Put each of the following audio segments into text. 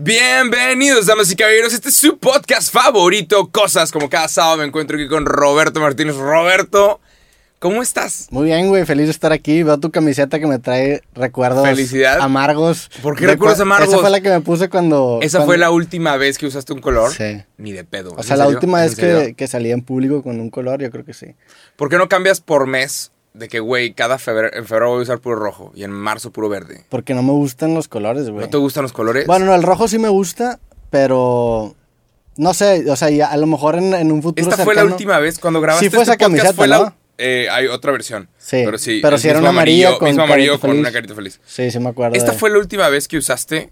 Bienvenidos, damas y caballeros. Este es su podcast favorito, Cosas. Como cada sábado me encuentro aquí con Roberto Martínez. Roberto, ¿cómo estás? Muy bien, güey. Feliz de estar aquí. Veo tu camiseta que me trae recuerdos Felicidad. amargos. ¿Por qué recuerdos amargos? Esa fue la que me puse cuando. ¿Esa cuando- fue la última vez que usaste un color? Sí. Ni de pedo. O ¿Es sea, la última ¿Es vez que, que salí en público con un color, yo creo que sí. ¿Por qué no cambias por mes? De que, güey, cada febrero, en febrero voy a usar puro rojo y en marzo puro verde. Porque no me gustan los colores, güey. ¿No te gustan los colores? Bueno, no, el rojo sí me gusta, pero. No sé, o sea, ya a lo mejor en, en un futuro. Esta fue la última vez cuando grabaste Sí fue este esa camiseta, podcast, fue la- ¿no? eh, hay otra versión. Sí, Pero sí. pero sí era amarilla amarillo, con mismo amarillo con una carita feliz. Sí, sí me acuerdo. Esta de- fue la última vez que usaste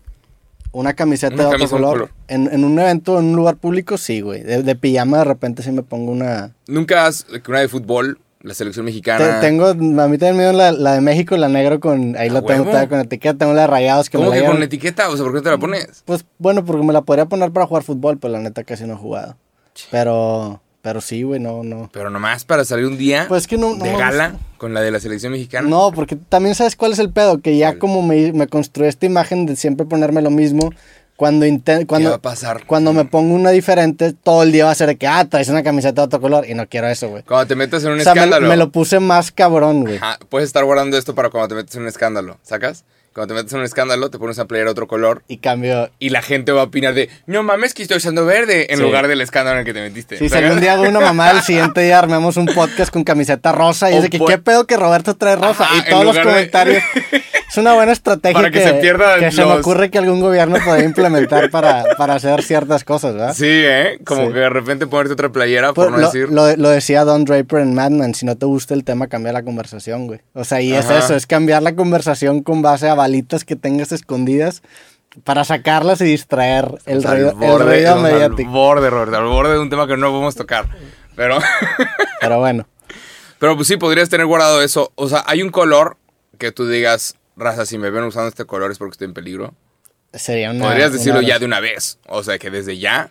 Una camiseta Una de otro un color. color. En, en un evento, en un lugar público, sí, güey. De, de pijama de repente sí me pongo una. Nunca has, una de fútbol, la selección Te- mexicana. tengo, a mí también me dio la, la de México, la negro con, ahí ¿A lo tengo huevo? todavía con etiqueta, tengo la de rayados que ¿Cómo que la con etiqueta? O sea, ¿por qué te la pones? Pues bueno, porque me la podría poner para jugar fútbol, pero la neta casi no he jugado. Pero, pero sí, güey, no, no. Pero nomás para salir un día Pues es que no, no de gala con la de la selección mexicana. No, porque también sabes cuál es el pedo, que ya como me, me construí esta imagen de siempre ponerme lo mismo, cuando inten- ¿Qué va cuando, a pasar? cuando me pongo una diferente, todo el día va a ser de que, ah, traes una camiseta de otro color, y no quiero eso, güey. Cuando te metas en un O sea, me, escándalo. me lo puse más cabrón, güey. Ajá, puedes estar guardando esto para cuando te metes en un escándalo, ¿sacas? Cuando te metes en un escándalo, te pones a playar otro color Y cambio, y la gente va a opinar de, no mames que estoy usando verde en Sí. lugar del escándalo en el que te metiste. Si ¿sacas? algún día hago una mamá, el siguiente día armemos un podcast con camiseta rosa y O es de que qué pedo que Roberto trae rosa Ajá, y todos los de- comentarios. Es una buena estrategia Para que se pierdan que se me los- ocurre que algún gobierno puede implementar para, para hacer ciertas cosas, ¿verdad? Sí, ¿eh? Como Sí. que de repente ponerte otra playera, Pues, por no lo, decir. lo- lo decía Don Draper en Mad Men, si no te gusta el tema, cambia la conversación, güey. O sea, y Ajá. es eso, es cambiar la conversación con base a balitas que tengas escondidas para sacarlas y distraer el ruido, el borde, ruido estamos al mediático. borde, Roberto, al borde de un tema que no podemos tocar. Pero, Pero bueno, pero pues sí, podrías tener guardado eso. O sea, hay un color que tú digas, raza, si me ven usando este color es porque estoy en peligro. sería una... Podrías una- decirlo ya de una vez. O sea, que desde ya.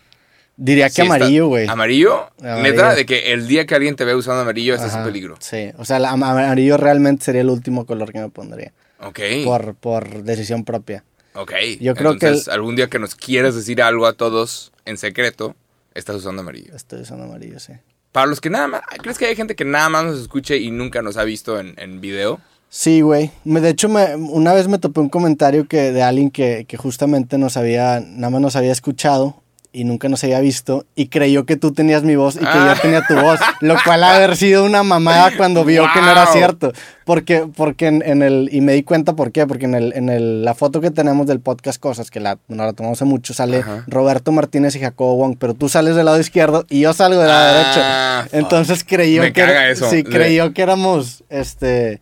Diría que sí amarillo, güey. ¿Amarillo? Amarillo. Neta, de que el día que alguien te ve usando amarillo estás en peligro. Sí, o sea, el am- amarillo realmente sería el último color que me pondría. Ok. Por, por decisión propia. Ok. Yo creo que Entonces, algún día que nos quieras decir algo a todos en secreto, estás usando amarillo. Estoy usando amarillo, sí. Para los que nada más. ¿Crees que hay gente que nada más nos escuche y nunca nos ha visto en, en video? Sí, güey. De hecho, me, una vez me topé un comentario que, de alguien que, que justamente nos había, nada más nos había escuchado y nunca nos había visto y creyó que tú tenías mi voz y que Ah. yo tenía tu voz, lo cual ha haber sido una mamada cuando vio que no era cierto. Porque, porque en, en el, y me di cuenta por qué, porque en, el, en el, la foto que tenemos del podcast Cosas, que la, no la tomamos hace mucho, sale Ajá. Roberto Martínez y Jacobo Wong, pero tú sales del lado izquierdo y yo salgo del lado Ah, derecho. Entonces creyó Me que, caga eso. sí, creyó que éramos, este...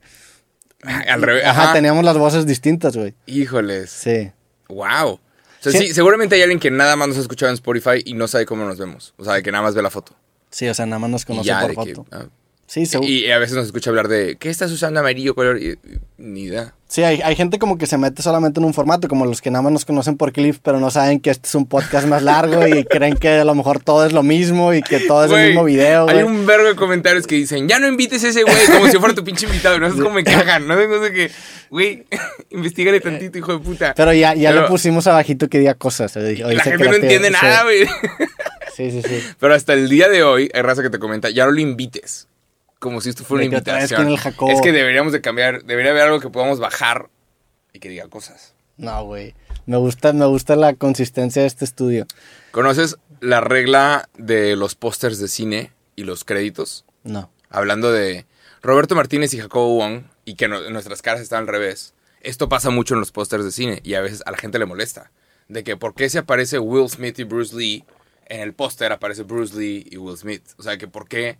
Al revés. Ajá, Ajá. teníamos las voces distintas, güey. Híjoles. Sí. Wow. O sea, Sí. sí, seguramente hay alguien que nada más nos ha escuchado en Spotify y no sabe cómo nos vemos. O sea, que nada más ve la foto. Sí, o sea, nada más nos Y conoce ya, por de que, foto. ah. Sí, seguro. y, a veces nos escucha hablar de, ¿qué estás usando amarillo color? Y- ni idea. Sí, hay, hay gente como que se mete solamente en un formato, como los que nada más nos conocen por clip, pero no saben que este es un podcast más largo y creen que a lo mejor todo es lo mismo y que todo es el mismo video, Hay un verbo de comentarios que dicen, ya no invites a ese güey como si fuera tu pinche invitado. No sé cómo me cagan. No sé no sé que, güey, investigale tantito, hijo de puta. Pero ya, ya Pero- le pusimos abajito que diga cosas. la gente no entiende nada, güey. Sí, sí, sí. Pero hasta el día de hoy, hay raza que te comenta, ya no lo invites. Como si esto fuera una invitación. Es que deberíamos de cambiar, debería haber algo que podamos bajar y que diga cosas. No, güey. Me gusta, me gusta la consistencia de este estudio. ¿Conoces la regla de los pósters de cine y los créditos? No. Hablando de Roberto Martínez y Jacobo Wong y que no- nuestras caras están al revés. Esto pasa mucho en los pósters de cine y a veces a la gente le molesta. De que por qué se aparece Will Smith y Bruce Lee, en el póster aparece Bruce Lee y Will Smith. O sea, que por qué,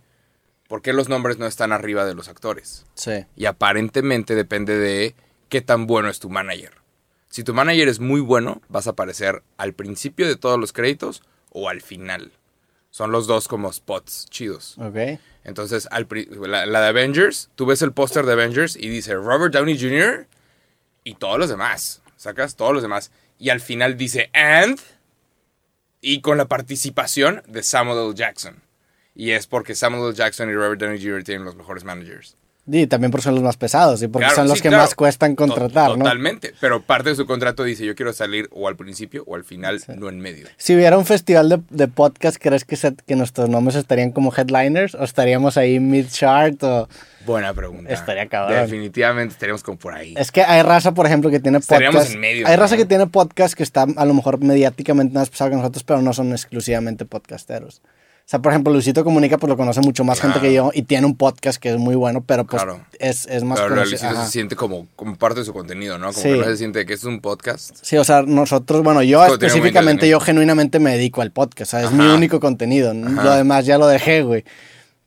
por qué los nombres no están arriba de los actores. Sí. Y aparentemente depende de qué tan bueno es tu manager. Si tu manager es muy bueno, vas a aparecer al principio de todos los créditos o al final. Son los dos como spots chidos. Ok. Entonces, al la, la de Avengers, tú ves el póster de Avengers y dice Robert Downey Jr. y todos los demás. ¿Sacas? Todos los demás. Y al final dice And. Y con la participación de Samuel L. Jackson. Y es porque Samuel L. Jackson y Robert Downey Jr. tienen los mejores managers. Y también porque son los más pesados y porque Claro, son los sí, que claro. más cuestan contratar, ¿no? Totalmente. Pero parte de su contrato dice, yo quiero salir o al principio o al final, no en medio. Si hubiera un festival de, de podcast, ¿crees que, se- que nuestros nombres estarían como headliners? ¿O estaríamos ahí mid-chart? O... Buena pregunta. Estaría cabrón. Definitivamente estaríamos como por ahí. Es que hay raza, por ejemplo, que tiene Estaríamos podcast. en medio, hay ¿no? raza que tiene podcast que está a lo mejor mediáticamente más pesado que nosotros, pero no son exclusivamente podcasteros. O sea, por ejemplo, Luisito Comunica, pues lo conoce mucho más gente que yo y tiene un podcast que es muy bueno, pero pues Claro. es, es más Pero. Luisito Ajá. se siente como, como parte de su contenido, ¿no? Como Sí. que no se siente que es un podcast. Sí, o sea, nosotros, bueno, yo Es específicamente, yo genuinamente me dedico al podcast, o sea, es mi Ajá. único contenido. Ajá. Lo demás ya lo dejé, güey.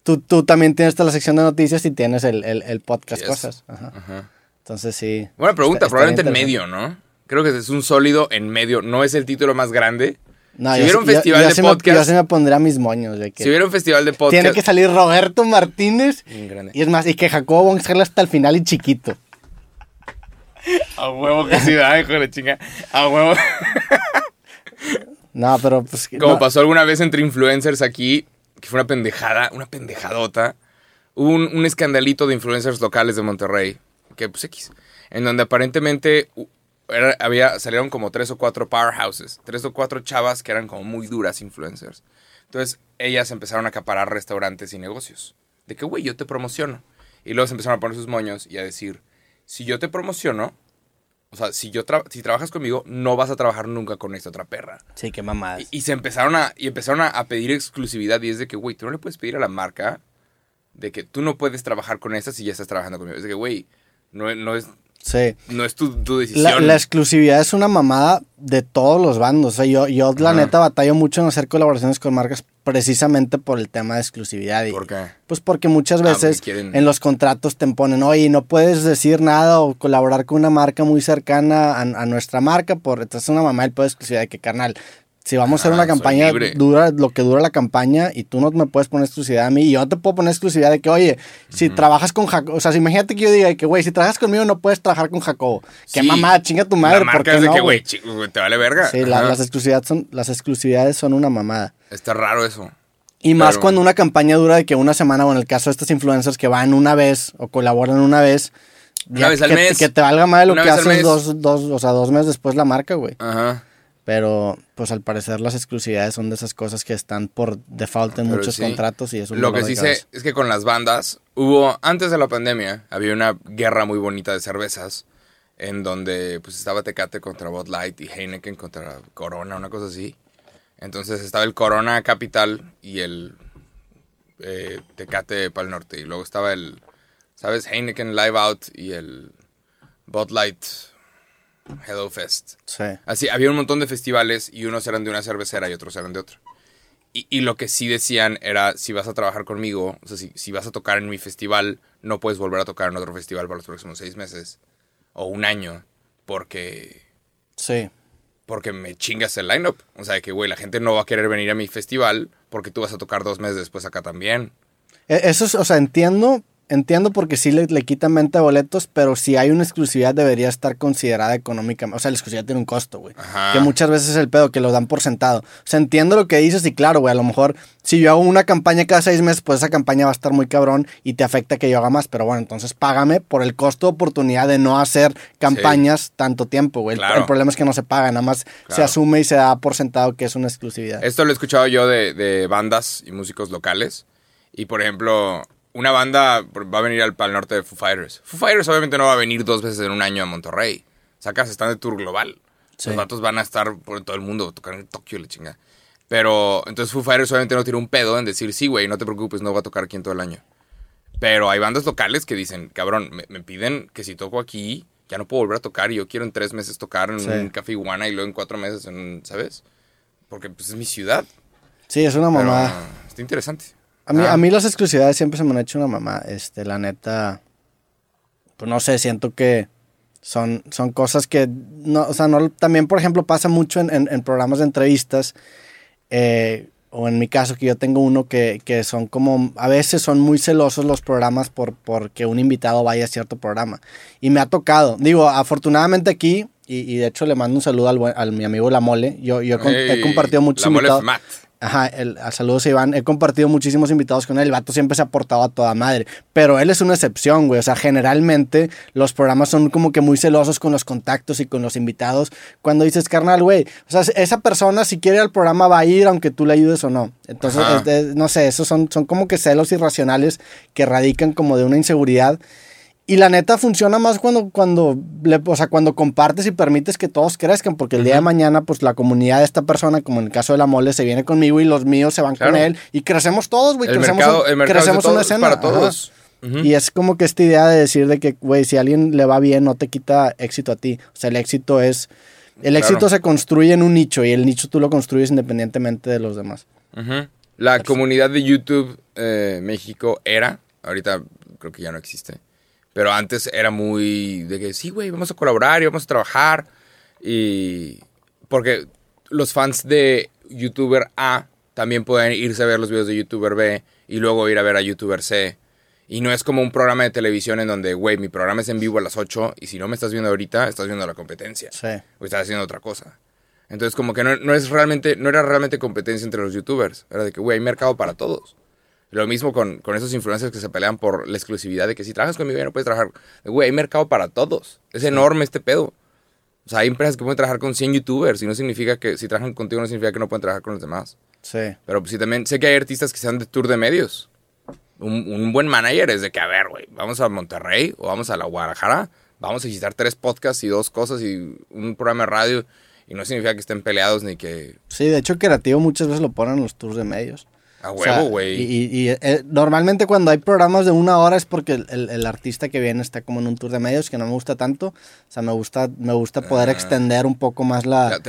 Tú, tú también tienes toda la sección de noticias y tienes el, el, el podcast Yes. cosas. Ajá. Entonces sí. Buena pregunta, Está- probablemente en medio, ¿no? Creo que es un sólido en medio. No es el título más grande. No, Si hubiera un festival yo, yo de me- podcast- yo sí me pondría mis moños. De que Si hubiera un festival de podcast... tiene que salir Roberto Martínez. Y es más, y que Jacobo Wong salga hasta el final y chiquito. A huevo que sí, da, hijo de chinga. A huevo. No, pero pues. Como no, pasó alguna vez entre influencers aquí, que fue una pendejada, una pendejadota. Hubo un, un escandalito de influencers locales de Monterrey, que pues X, en donde aparentemente era- había, salieron como tres o cuatro powerhouses, tres o cuatro chavas que eran como muy duras influencers. Entonces ellas empezaron a acaparar restaurantes y negocios. De que, güey, yo te promociono. Y luego se empezaron a poner sus moños y a decir, si yo te promociono, o sea, si, yo tra- si trabajas conmigo, no vas a trabajar nunca con esta otra perra. Sí, qué mamadas. Y, y se empezaron a, y empezaron a, a pedir exclusividad y es de que, güey, tú no le puedes pedir a la marca de que tú no puedes trabajar con esta si ya estás trabajando conmigo. Es de que, güey, no, no es, Sí. no es tu, tu decisión. La, la exclusividad es una mamada de todos los bandos. O sea, yo, yo la neta batallo mucho en hacer colaboraciones con marcas precisamente por el tema de exclusividad. Y, ¿Por qué? Pues porque muchas Ah, veces porque en los contratos te ponen, oye, no puedes decir nada o colaborar con una marca muy cercana a, a nuestra marca por entonces una mamá el pedo de exclusividad de que carnal. Si vamos a hacer una soy campaña dura, lo que dura la campaña y tú no me puedes poner exclusividad a mí y yo no te puedo poner exclusividad de que, oye, si trabajas con Jacobo, o sea, si imagínate que yo diga que, güey, si trabajas conmigo no puedes trabajar con Jacobo. Qué Sí. mamá, chinga tu madre, la ¿por marca qué es de no, que, güey? te vale verga. Sí, la- las, exclusividades son, las exclusividades son una mamada. Está raro eso. Y más cuando una campaña dura de que una semana, o en el caso de estos influencers que van una vez o colaboran una vez. Una ya vez al que, mes. Que te valga más de lo Una que haces dos, dos, o sea, dos meses después la marca, güey. Ajá. Pero, pues al parecer las exclusividades son de esas cosas que están por default en Pero muchos sí. contratos y es un Lo que sí sé es que con las bandas hubo, antes de la pandemia, había una guerra muy bonita de cervezas en donde pues estaba Tecate contra Bud Light y Heineken contra Corona, una cosa así. Entonces estaba el Corona Capital y el eh, Tecate para el norte. Y luego estaba el, ¿sabes? Heineken Live Out y el Bud Light Hello Fest. Sí. Así, había un montón de festivales y unos eran de una cervecera y otros eran de otra. Y, y lo que sí decían era, si vas a trabajar conmigo, o sea, si, si vas a tocar en mi festival, no puedes volver a tocar en otro festival para los próximos seis meses o un año, porque, Sí. porque me chingas el lineup. O sea, que, güey, la gente no va a querer venir a mi festival porque tú vas a tocar dos meses después acá también. E- Eso es, o sea, entiendo, entiendo porque sí le, le quitan venta de boletos, pero si hay una exclusividad debería estar considerada económicamente. O sea, la exclusividad tiene un costo, güey. Que muchas veces es el pedo, que lo dan por sentado. O sea, entiendo lo que dices y claro, güey, a lo mejor si yo hago una campaña cada seis meses, pues esa campaña va a estar muy cabrón y te afecta que yo haga más. Pero bueno, entonces págame por el costo de oportunidad de no hacer campañas tanto tiempo, güey. El- Claro. El, problema es que no se paga, nada más se Claro. asume y se da por sentado que es una exclusividad. Esto lo he escuchado yo de, de bandas y músicos locales. Y por ejemplo, una banda va a venir al Pal Norte de Foo Fighters. Foo Fighters obviamente no va a venir dos veces en un año a Monterrey. Sacas, están de tour global. Sí. Los vatos van a estar por todo el mundo, tocar en Tokio, la chinga. Pero entonces Foo Fighters obviamente no tiene un pedo en decir, sí, güey, no te preocupes, no va a tocar aquí en todo el año. Pero hay bandas locales que dicen, cabrón, me, me piden que si toco aquí, ya no puedo volver a tocar y yo quiero en tres meses tocar en Sí. un café iguana y luego en cuatro meses en, ¿sabes? Porque pues es mi ciudad. Sí, es una Pero mamada. está interesante. A mí, Ah. a mí las exclusividades siempre se me han hecho una mamá. Este, la neta, pues no sé, siento que son, son cosas que, no, o sea, no, también, por ejemplo, pasa mucho en, en- en programas de entrevistas, eh, o en mi caso, que yo tengo uno que, que son como, a veces son muy celosos los programas por, por que un invitado vaya a cierto programa. Y me ha tocado, digo, afortunadamente aquí, y, y de hecho le mando un saludo al, al mi amigo La Mole, yo, yo he con- he compartido muchos la mole invitados. Ajá, el, a saludos a Iván. He compartido muchísimos invitados con él. El vato siempre se ha portado a toda madre. Pero él es una excepción, güey. O sea, generalmente los programas son como que muy celosos con los contactos y con los invitados. Cuando dices, carnal, güey. O sea, esa persona, si quiere ir al programa, va a ir aunque tú le ayudes o no. Entonces, es- es- no sé, esos son, son como que celos irracionales que radican como de una inseguridad. Y la neta funciona más cuando, cuando, le- o sea, cuando compartes y permites que todos crezcan, porque el día de mañana, pues la comunidad de esta persona, como en el caso de la mole, se viene conmigo y los míos se van Claro. con él y crecemos todos, güey. Crecemos, mercado, un- crecemos una es escena. para todos. Y es como que esta idea de decir de que, güey, si a alguien le va bien, no te quita éxito a ti. O sea, el éxito es... El Claro. éxito se construye en un nicho y el nicho tú lo construyes independientemente de los demás. La comunidad de YouTube eh, México era, ahorita creo que ya no existe, pero antes era muy de que sí, güey, vamos a colaborar y vamos a trabajar. Y porque los fans de YouTuber A también pueden irse a ver los videos de YouTuber B y luego ir a ver a YouTuber C. Y no es como un programa de televisión en donde, güey, mi programa es en vivo a las 8 y si no me estás viendo ahorita, estás viendo la competencia Sí. o estás haciendo otra cosa. Entonces, como que no, no es realmente, no era realmente competencia entre los youtubers. Era de que, güey, hay mercado para todos. Lo mismo con, con esos influencers que se pelean por la exclusividad de que si trabajas conmigo ya no puedes trabajar. Güey, hay mercado para todos. Es enorme este pedo. O sea, hay empresas que pueden trabajar con 100 youtubers y no significa que si trabajan contigo no significa que no pueden trabajar con los demás. Sí. Pero pues sí, también sé que hay artistas que sean de tour de medios. Un, un buen manager es de que, a ver, güey, vamos a Monterrey o vamos a la Guadalajara, vamos a visitar tres podcasts y dos cosas y un programa de radio. Y no significa que estén peleados ni que Sí, de hecho, creativo muchas veces lo ponen en los tours de medios. A O sea, huevo, güey. y y- y, eh, normalmente cuando hay programas de una hora es porque el, el- el artista que viene está como en un tour de medios que no me gusta tanto. O sea, me gusta, me gusta poder Ah. extender un poco más la,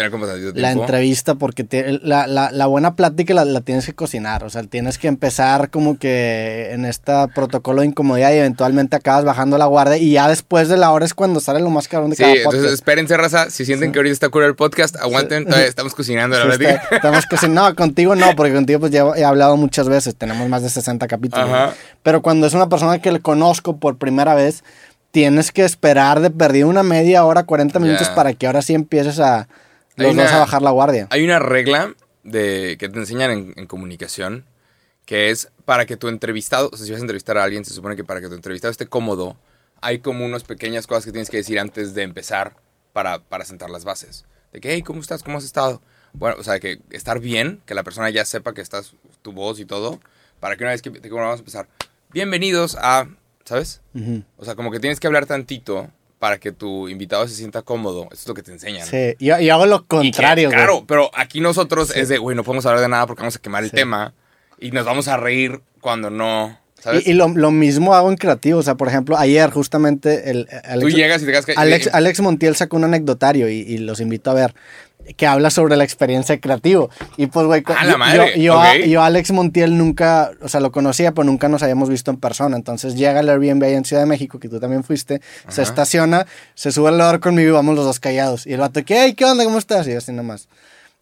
la entrevista porque te- la, la- la buena plática la, la tienes que cocinar. O sea, tienes que empezar como que en este protocolo de incomodidad y eventualmente acabas bajando la guardia y ya después de la hora es cuando sale lo más cabrón de Sí, cada entonces podcast. espérense, raza. Si sienten que ahorita está cool el podcast, aguanten. Todavía estamos cocinando, la Sí, verdad. estamos casi, no, contigo no, porque contigo pues ya he hablado muchas veces, tenemos más de 60 capítulos. Ajá. Pero cuando es una persona que le conozco por primera vez, tienes que esperar de perdido una media hora, 40 minutos Ya. para que ahora sí empieces a los dos a bajar la guardia. Hay una regla de, que te enseñan en, en comunicación que es para que tu entrevistado, o sea, si vas a entrevistar a alguien, se supone que para que tu entrevistado esté cómodo, hay como unas pequeñas cosas que tienes que decir antes de empezar para, para sentar las bases. De que, hey, ¿cómo estás? ¿Cómo has estado? Bueno, o sea, que estar bien, que la persona ya sepa que estás tu voz y todo, para que una vez que te vamos a empezar, bienvenidos a, ¿sabes? O sea, como que tienes que hablar tantito para que tu invitado se sienta cómodo. Eso es lo que te enseñan. Sí, yo, yo hago lo que, contrario, güey. Claro, pero aquí nosotros es de, güey, no podemos hablar de nada porque vamos a quemar el tema y nos vamos a reír cuando no, ¿sabes? Y, y lo, lo mismo hago en creativo. O sea, por ejemplo, ayer justamente el, Tú Alex, llegas y te que... Alex, Alex Montiel sacó un anecdotario y, y los invito a ver que habla sobre la experiencia de creativo. Y pues, güey, ¡A yo, yo, yo a- Ok. yo Alex Montiel nunca, o sea, lo conocía, pero nunca nos habíamos visto en persona. Entonces llega al Airbnb ahí en Ciudad de México, que tú también fuiste, se Ajá. estaciona, se sube al elevador conmigo y vamos los dos callados. Y el vato, ¿qué, Hey, ¿qué onda? ¿Cómo estás? Y yo así nomás.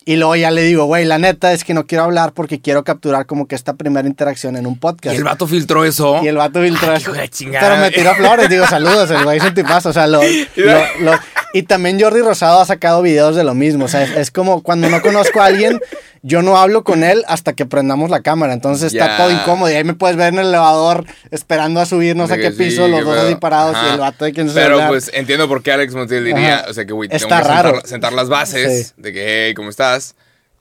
Y luego ya le digo, güey, la neta es que no quiero hablar porque quiero capturar como que esta primera interacción en un Y podcast. el vato filtró eso. Y el vato filtró Ay, eso. Pero me tiró flores, digo, saludos, el güey es un tipazo, o sea, lo, lo- lo- y también Jordi Rosado ha sacado videos de lo mismo, o sea, es, es como cuando no conozco a alguien, yo no hablo con él hasta que prendamos la cámara, entonces está Ya. todo incómodo y ahí me puedes ver en el elevador esperando a subir no sé qué sí, piso, los dos así parados y el vato de quien se Pero pues entiendo por qué Alex Montiel diría, Ajá. o sea que, güey, tengo que sentar, sentar las bases Sí. de que, hey, ¿cómo estás?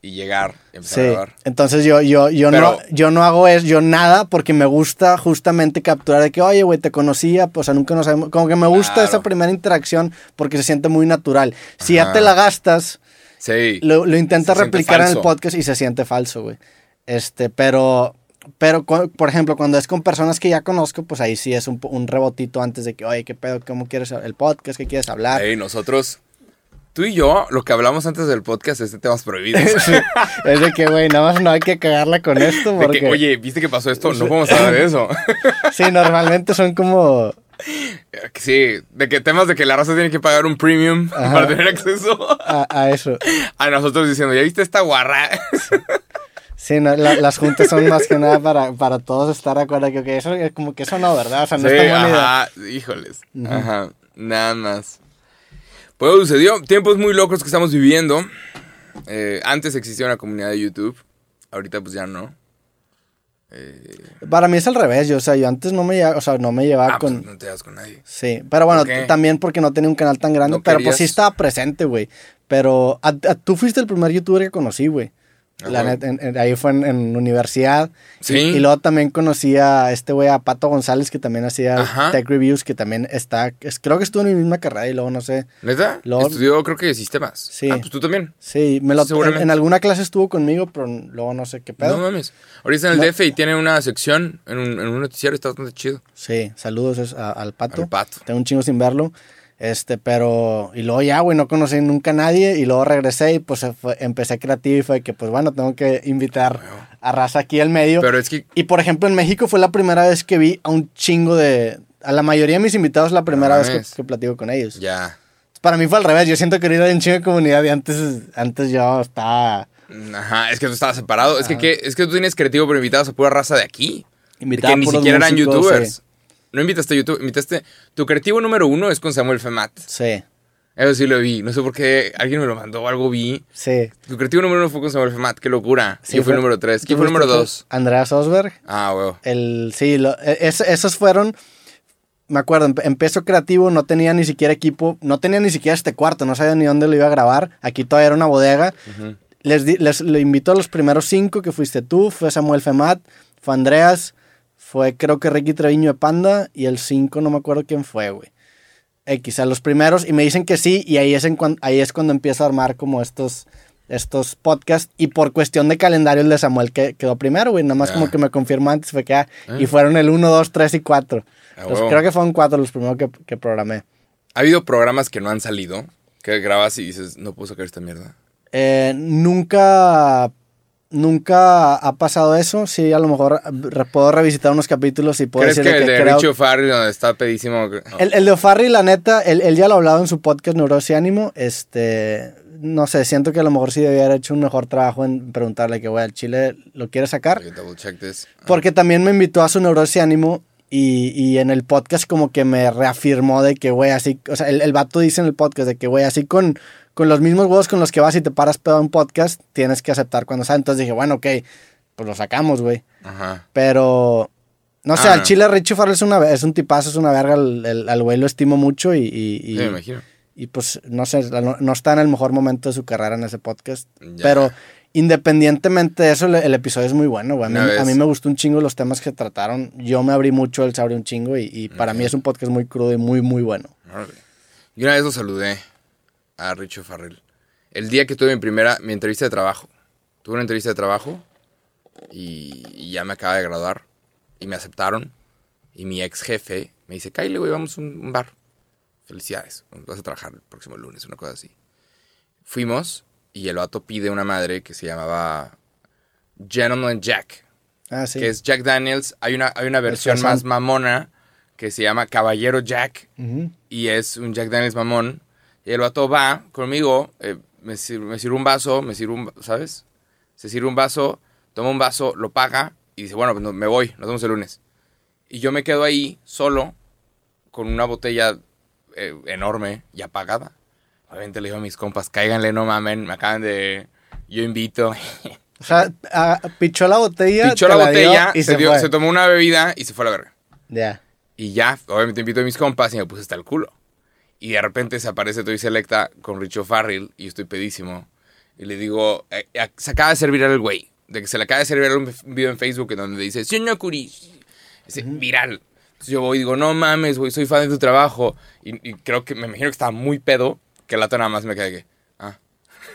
Y llegar y empezar a Sí, entonces yo, yo, yo, Pero- no, yo no hago eso, yo nada, porque me gusta justamente capturar de que, oye, güey, te conocía, pues o sea, nunca nos sabemos, como que me gusta Claro. esa primera interacción porque se siente muy natural. Si Ajá. ya te la gastas, Sí. lo, lo intentas replicar en el podcast y se siente falso, güey. Este, pero, pero, por ejemplo, cuando es con personas que ya conozco, pues ahí sí es un, un rebotito antes de que, oye, ¿qué pedo? ¿Cómo quieres el podcast? ¿Qué quieres hablar? Hey, nosotros, tú y yo, lo que hablamos antes del podcast es de temas prohibidos. Es de que, güey, nada más no hay que cagarla con esto porque... que, oye, ¿viste que pasó esto? No podemos hablar de eso. Sí, normalmente son como... Sí, de que temas de que la raza tiene que pagar un premium Ajá. para tener acceso A, a eso. a nosotros diciendo, ¿ya viste esta guarra? Sí, no, la- las juntas son más que nada para, para todos estar de acuerdo que eso es como que eso no, ¿verdad? O sea, no sí, está ajá, híjoles. Ajá, nada más. Pues sucedió, tiempos muy locos que estamos viviendo. Eh, antes existía una comunidad de YouTube. Ahorita pues ya no. Eh, Para mí es al revés, yo, o sea, yo antes no me, llevaba- o sea, no me llevaba ah, pues con... no te das con nadie. Sí, pero bueno, también porque no tenía un canal tan grande, ¿No pero pues sí estaba presente, güey. Pero a- a- tú fuiste el primer youtuber que conocí, güey. La neta, en- en- ahí fue en, en universidad. Sí. Y, y luego también conocí a este güey, a Pato González, que también hacía Ajá. tech reviews, que también está, es- creo que estuvo en mi misma carrera y luego no sé. ¿Neta? Luego- Estudió creo que sistemas. Sí. Ah, pues tú también. Sí, me lo, en, alguna clase estuvo conmigo, pero luego no sé qué pedo. No mames. Ahorita en el No. DF y tiene una sección en un, un noticiero, está bastante chido. Sí, saludos es- a- al Pato. Al pato. Tengo un chingo sin verlo. Este, pero. Y luego ya, güey, no conocí nunca a nadie. Y luego regresé y pues fue- empecé creativo y fue que, pues bueno, tengo que invitar a raza aquí al medio. Pero es que y por ejemplo, en México fue la primera vez que vi a un chingo de. A la mayoría de mis invitados, la primera No vez que, platico con ellos. ya. Para mí fue al revés. Yo siento que hay un chingo de comunidad y antes, antes yo estaba Ajá, es que tú estabas separado. Es que, ¿qué? es que tú tienes creativo, pero invitados a pura raza de aquí. invitado que ni siquiera eran músicos, youtubers. Sí. No invitaste a YouTube, invitaste. Tu creativo número uno es con Samuel Femat. sí, Eso sí lo vi. No sé por qué alguien me lo mandó o algo vi. sí. Tu creativo número uno fue con Samuel Femat. Qué locura. Sí, Yo fui el número tres. ¿tú ¿Quién fue el número dos? Andreas Osberg. Ah, huevo. El, sí, lo- e- es- esos fueron, me acuerdo, empe- empezó creativo, no tenía ni siquiera equipo, no tenía ni siquiera este cuarto, no sabía ni dónde lo iba a grabar, aquí todavía era una bodega. Les, di- les le invito a los primeros cinco, que fuiste tú, fue Samuel Femat, fue Andreas, fue creo que Ricky Treviño de Panda, y el cinco no me acuerdo quién fue, güey. X, a los primeros, y me dicen que sí, y ahí es, en cuan- ahí es cuando empiezo a armar como estos, estos podcasts, y por cuestión de calendario el de Samuel que, quedó primero, güey, nada más Ah. como que me confirmó antes, fue que, ah, Ah. y fueron el 1, 2, 3 y 4. Ah, huevo. creo que fueron cuatro los primeros que, que programé. Ha habido programas que no han salido, que grabas y dices, no puedo sacar esta mierda. Eh, nunca, nunca ha pasado eso. Sí, a lo mejor re- puedo revisitar unos capítulos y puedo ¿Crees que el de creo- Richie O'Farrell donde está pedísimo? El, el de O'Farrill, la neta, él, él ya lo ha hablado en su podcast Neurosis y Ánimo. Este, no sé, siento que a lo mejor sí debía haber hecho un mejor trabajo en preguntarle que, güey, al Chile lo quiere sacar. Porque también me invitó a su Neurosis y Ánimo y, y en el podcast como que me reafirmó de que, güey, así, o sea, el, el vato dice en el podcast de que, güey, así con, con los mismos huevos con los que vas y te paras pedo un podcast, tienes que aceptar cuando sale. Entonces dije, bueno, ok, pues lo sacamos, güey. Ajá. Pero, no sé, Ah, al. Chile Richie Farrell es, una, es un tipazo, es una verga, al güey lo estimo mucho y, y, y- Sí, me imagino. y, pues, no sé, no, no está en el mejor momento de su carrera en ese podcast. Ya. Pero independientemente de eso, el, el episodio es muy bueno, güey. A mí, a me gustó un chingo los temas que trataron. Yo me abrí mucho, él se abrió un chingo y, y para mí es un podcast muy crudo y muy, muy bueno. Yo una vez lo saludé a Richie Farrell. El día que tuve mi primera, mi entrevista de trabajo. Tuve una entrevista de trabajo y, y ya me acaba de graduar. Y me aceptaron. Y mi ex jefe me dice, Kyle, güey, vamos a un, bar. Felicidades. Vas a trabajar el próximo lunes, una cosa así. Fuimos y el vato pide una madre que se llamaba Gentleman Jack. Ah, sí. Que es Jack Daniels. Hay una, hay una versión más mamona que se llama Caballero Jack y es un Jack Daniels mamón. Y el vato va conmigo, eh, me, sir- me sirve un vaso, me sirve un, ¿sabes? Se sirve un vaso, toma un vaso, lo paga y dice, bueno, pues no- me voy, nos vemos el lunes. Y yo me quedo ahí solo con una botella eh, enorme y apagada. Obviamente le digo a mis compas, cáiganle, no mamen, me acaban de... Yo invito. O sea, ah, pichó la botella. Pichó la dio botella, y se, se, dio- fue. se tomó una bebida y se fue a la verga. Ya. Y ya, obviamente invito a mis compas y me puse hasta el culo. Y de repente se aparece Toy Selecta con Richo Farrell y estoy pedísimo. Y le digo, eh, eh, se acaba de servir al güey. De que se le acaba de servir un video en Facebook en donde dice, señor Curi. Dice, viral. Entonces yo voy y digo, no mames, güey, soy fan de tu trabajo. Y, y creo que, me imagino que estaba muy pedo, que el lato nada más me queda que, ah.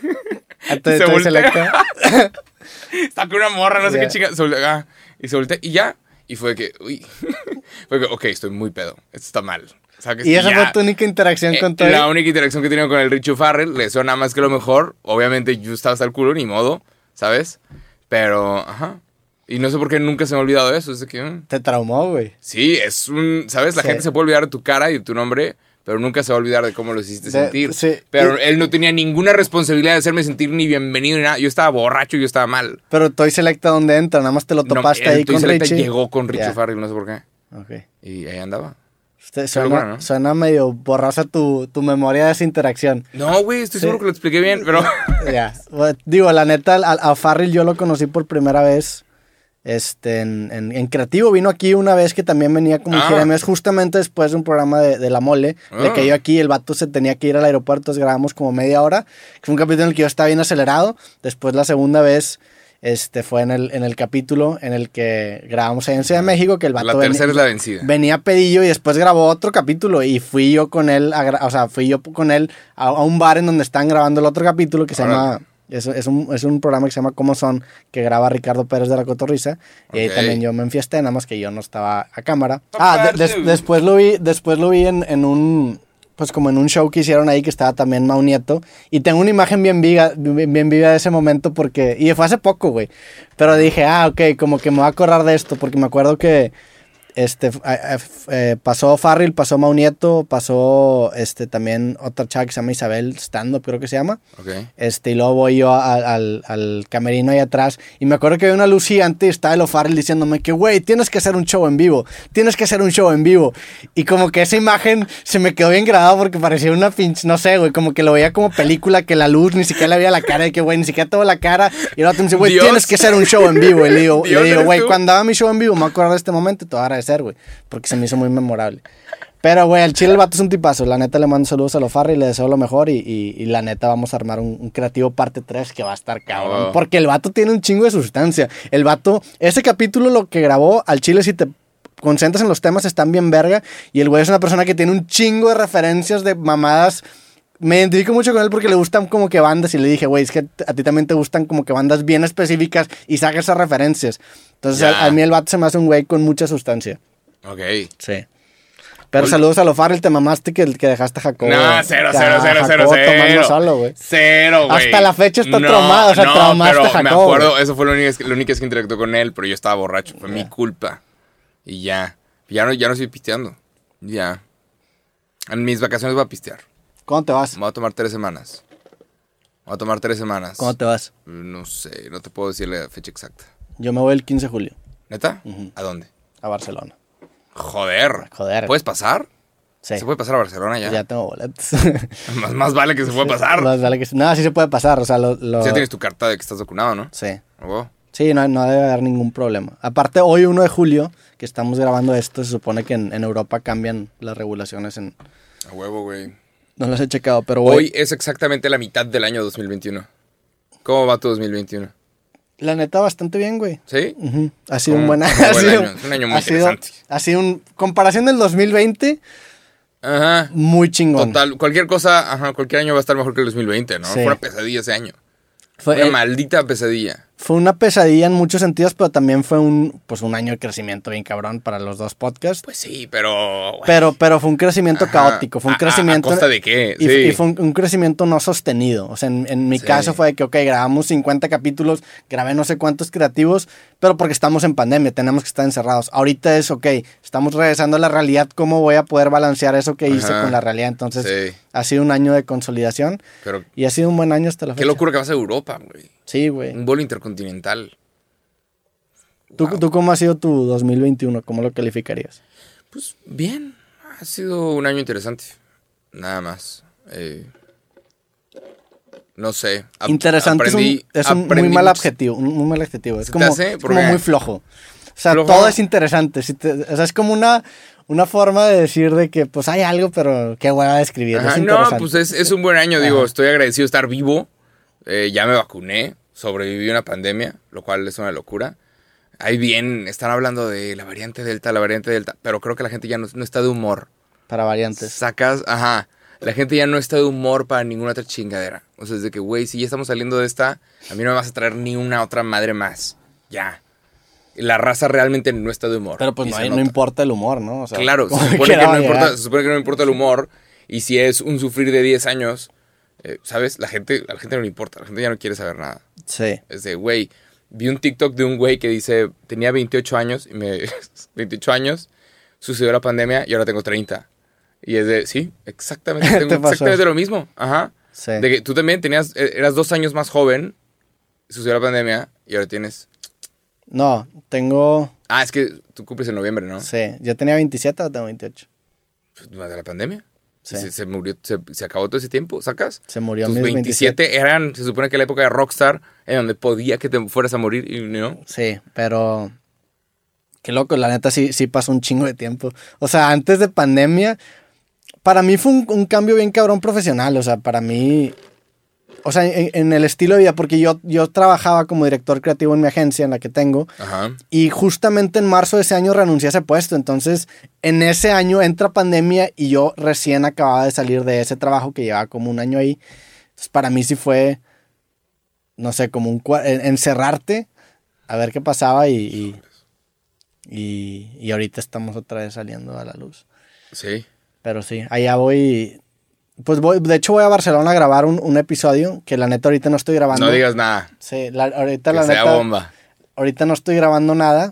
Antes Se selecta. Está con una morra, no sé Ya. qué chica. se voltea, ah, y se voltea y ya. Y fue que, uy. fue que, ok, estoy muy pedo. Esto está mal. ¿Sabes? Y esa ya. fue tu única interacción Eh, con todo. La única interacción que he tenido con el Richo Farrell le suena más que lo mejor. Obviamente yo estaba hasta el culo, ni modo, ¿sabes? Pero, ajá. Y no sé por qué nunca se me ha olvidado eso. Es de que, mm, Te traumó, güey. sí, es un, ¿sabes? La Sí. gente se puede olvidar de tu cara y de tu nombre, pero nunca se va a olvidar de cómo lo hiciste De- sentir. sí. Pero Y- él no tenía ninguna responsabilidad de hacerme sentir ni bienvenido ni nada. Yo estaba borracho yo estaba mal. Pero Toy Selecta, ¿dónde entra? Nada más te lo No, topaste el ahí Toy con Selecta Richie. llegó con Richo Ya. Farrell, no sé por qué. Ok. Y ahí andaba. Suena, ¿no? suena medio borrosa tu, tu memoria de esa interacción. No, güey, estoy seguro que lo expliqué bien, pero... Ya, bueno, digo, la neta, a, a Farrell yo lo conocí por primera vez este, en, en- en Creativo. Vino aquí una vez que también venía como Ah. Jeremías justo después de un programa de, de La Mole. Le Ah. cayó aquí, el vato se tenía que ir al aeropuerto, entonces grabamos como media hora. Fue un capítulo en el que yo estaba bien acelerado. Después la segunda vez este, fue en el, en el capítulo en el que grabamos ahí en Ciudad de México, que el vato La venía- tercera es la vencida. venía pedillo y después grabó otro capítulo y fui yo con él, a o sea, fui yo con él a, a un bar en donde están grabando el otro capítulo que se llama, es, es un, es un programa que se llama ¿Cómo son? que graba Ricardo Pérez de la Cotorrisa y ahí también yo me enfiesté, nada más que yo no estaba a cámara. Ah, de- des- Aparte. después lo vi, después lo vi en, en un, pues como en un show que hicieron ahí que estaba también Mau Nieto. Y tengo una imagen bien viva, bien, bien viva de ese momento porque, y fue hace poco, güey, pero dije, ah, ok, como que me voy a acordar de esto porque me acuerdo que este, a- a- eh, pasó Farrell, pasó Mau Nieto, pasó este, también otra chava que se llama Isabel Stand Up, creo que se llama. Ok. Este, y luego voy yo a- al, al camerino ahí atrás. Y me acuerdo que había una luz gigante y estaba el O'Farrell diciéndome que, güey, tienes que hacer un show en vivo. Tienes que hacer un show en vivo. Y como que esa imagen se me quedó bien grabada porque parecía una pinche, no sé, güey, como que lo veía como película, que la luz ni siquiera le veía la cara. Y que, güey, ni siquiera toda la cara. Y el otro me dice, güey, tienes que hacer un show en vivo. Y le digo, Dios, le digo, ¿eres güey, cuando haga mi show en vivo me a acordar de este momento y te voy a agradecer, güey. Porque se me hizo muy memorable. Pero, güey, el chile el vato es un tipazo. La neta le mando saludos a Lofarri y le deseo lo mejor. Y, y- y la neta vamos a armar un, un creativo parte 3 que va a estar cabrón. Oh. Porque el vato tiene un chingo de sustancia. El vato, ese capítulo lo que grabó al chile, si te concentras en los temas, están bien verga. Y el güey es una persona que tiene un chingo de referencias de mamadas. Me identifico mucho con él porque le gustan como que bandas y le dije, güey, es que a ti también te gustan como que bandas bien específicas y saca esas referencias. Entonces, a, a mí el vato se me hace un güey con mucha sustancia. Ok. Sí. Pero Ol- saludos a lo Farrell, te mamaste que, que dejaste a Jacobo. No, cero, que cero, cero, cero, Jacobo tomando cero. solo, güey. Cero, güey. Hasta la fecha está No, traumado, o sea, no, traumaste pero a Jacobo, me acuerdo, eso fue lo único, que- lo único que interactué con él, pero yo estaba borracho. Fue mi culpa. Y ya. Ya no, ya no estoy pisteando. Ya. En mis vacaciones voy a pistear. ¿Cómo te vas? Me voy a tomar tres semanas. Me voy a tomar tres semanas. ¿Cómo te vas? No sé, no te puedo decir la fecha exacta. Yo me voy el 15 de julio ¿Neta? ¿A dónde? a Barcelona. Joder. Joder. ¿Puedes pasar? Sí. ¿Se puede pasar a Barcelona ya? Ya tengo boletos. Más, más vale que se pueda pasar. Más vale que sí. No, sí se puede pasar. O sea, lo. lo- Ya tienes tu carta de que estás vacunado, ¿no? Sí. A huevo. Sí, no, no debe haber ningún problema. Aparte, hoy 1 de julio, que estamos grabando esto, se supone que en, en Europa cambian las regulaciones en. A huevo, güey. No las he checado, pero Hoy es exactamente la mitad del año 2021. ¿Cómo va tu 2021? La neta, bastante bien, güey. ¿Sí? Ha sido un buen, como ha sido- año. Es un año muy ha sido- interesante. Ha sido un. Comparación del 2020, Ajá. muy chingón. Total, cualquier cosa, ajá, cualquier año va a estar mejor que el 2020, ¿no? Sí. Fue una pesadilla ese año. Fue, una maldita pesadilla. Fue una pesadilla en muchos sentidos, pero también fue un, pues, un año de crecimiento bien cabrón para los dos podcasts. Pues sí, pero... Pero, pero fue un crecimiento ajá. caótico, fue ¿A- un a- crecimiento... ¿A, costa de qué? Y, fue un, un crecimiento no sostenido. O sea, en, en mi Sí. caso fue de que, ok, grabamos 50 capítulos, grabé no sé cuántos creativos, pero porque estamos en pandemia, tenemos que estar encerrados. Ahorita es, ok, estamos regresando a la realidad, ¿cómo voy a poder balancear eso que hice Ajá. con la realidad? Entonces, Sí, ha sido un año de consolidación pero y ha sido un buen año hasta la fecha. qué locura que vas a Europa, güey. Sí, güey. Un vuelo intercontinental. ¿Tú, Wow. ¿Tú cómo ha sido tu 2021? ¿Cómo lo calificarías? Pues bien, ha sido un año interesante. Nada más. Eh, no sé. Interesante aprendí- es un, es un muy mal muchos- adjetivo, un muy mal adjetivo. Es ¿Se te como, muy flojo. O sea, ¿Flojo? todo es interesante. si te- o sea, es como una, una forma de decir de que pues hay algo, pero qué hueva de escribir. Ajá, es no, pues es, es un buen año, digo, Ajá. estoy agradecido de estar vivo. Eh, ya me vacuné, sobreviví a una pandemia, lo cual es una locura. Ahí bien, están hablando de la variante Delta, la variante Delta, pero creo que la gente ya no, no está de humor. Para variantes. Sacas, ajá, la gente ya no está de humor para ninguna otra chingadera. O sea, es de que, güey, si ya estamos saliendo de esta, a mí no me vas a traer ni una otra madre más. Ya. La raza realmente no está de humor. Pero pues no, hay- no importa el humor, ¿no? O sea, Claro, se supone, que no importa, se supone que no importa el humor. Y si es un sufrir de 10 años, eh, ¿sabes? La gente, a la gente no le importa. La gente ya no quiere saber nada. Sí. Es de, güey, vi un TikTok de un güey que dice, tenía 28 años, y me, 28 años, sucedió la pandemia y ahora tengo 30. Y es de, sí, exactamente, Te tengo exactamente lo mismo. Ajá. Sí. De que tú también tenías, eh, eras dos años más joven, sucedió la pandemia y ahora tienes... No, tengo. Ah, es que tú cumples en noviembre, ¿no? Sí, yo tenía 27 o tengo 28. Durante la pandemia. Sí. Se, se murió, se, se acabó todo ese tiempo, ¿sacas? Se murió Tus mis 27 27. eran, se supone que la época de Rockstar, en donde podía que te fueras a morir y no. Sí, pero. Qué loco, la neta sí, sí pasó un chingo de tiempo. O sea, antes de pandemia, para mí fue un, un cambio bien cabrón profesional. O sea, para mí. O sea, en, en el estilo de vida, porque yo, yo trabajaba como director creativo en mi agencia, en la que tengo. Ajá. Y justamente en marzo de ese año renuncié a ese puesto. Entonces, en ese año entra pandemia y yo recién acababa de salir de ese trabajo que llevaba como un año ahí. Entonces, para mí sí fue, no sé, como un encerrarte a ver qué pasaba y, y, y- y ahorita estamos otra vez saliendo a la luz. Sí. Pero sí, allá voy. Pues voy, de hecho voy a Barcelona a grabar un, un episodio que la neta ahorita no estoy grabando. No digas nada. Sí, la- ahorita Que la sea neta bomba. ahorita no estoy grabando nada.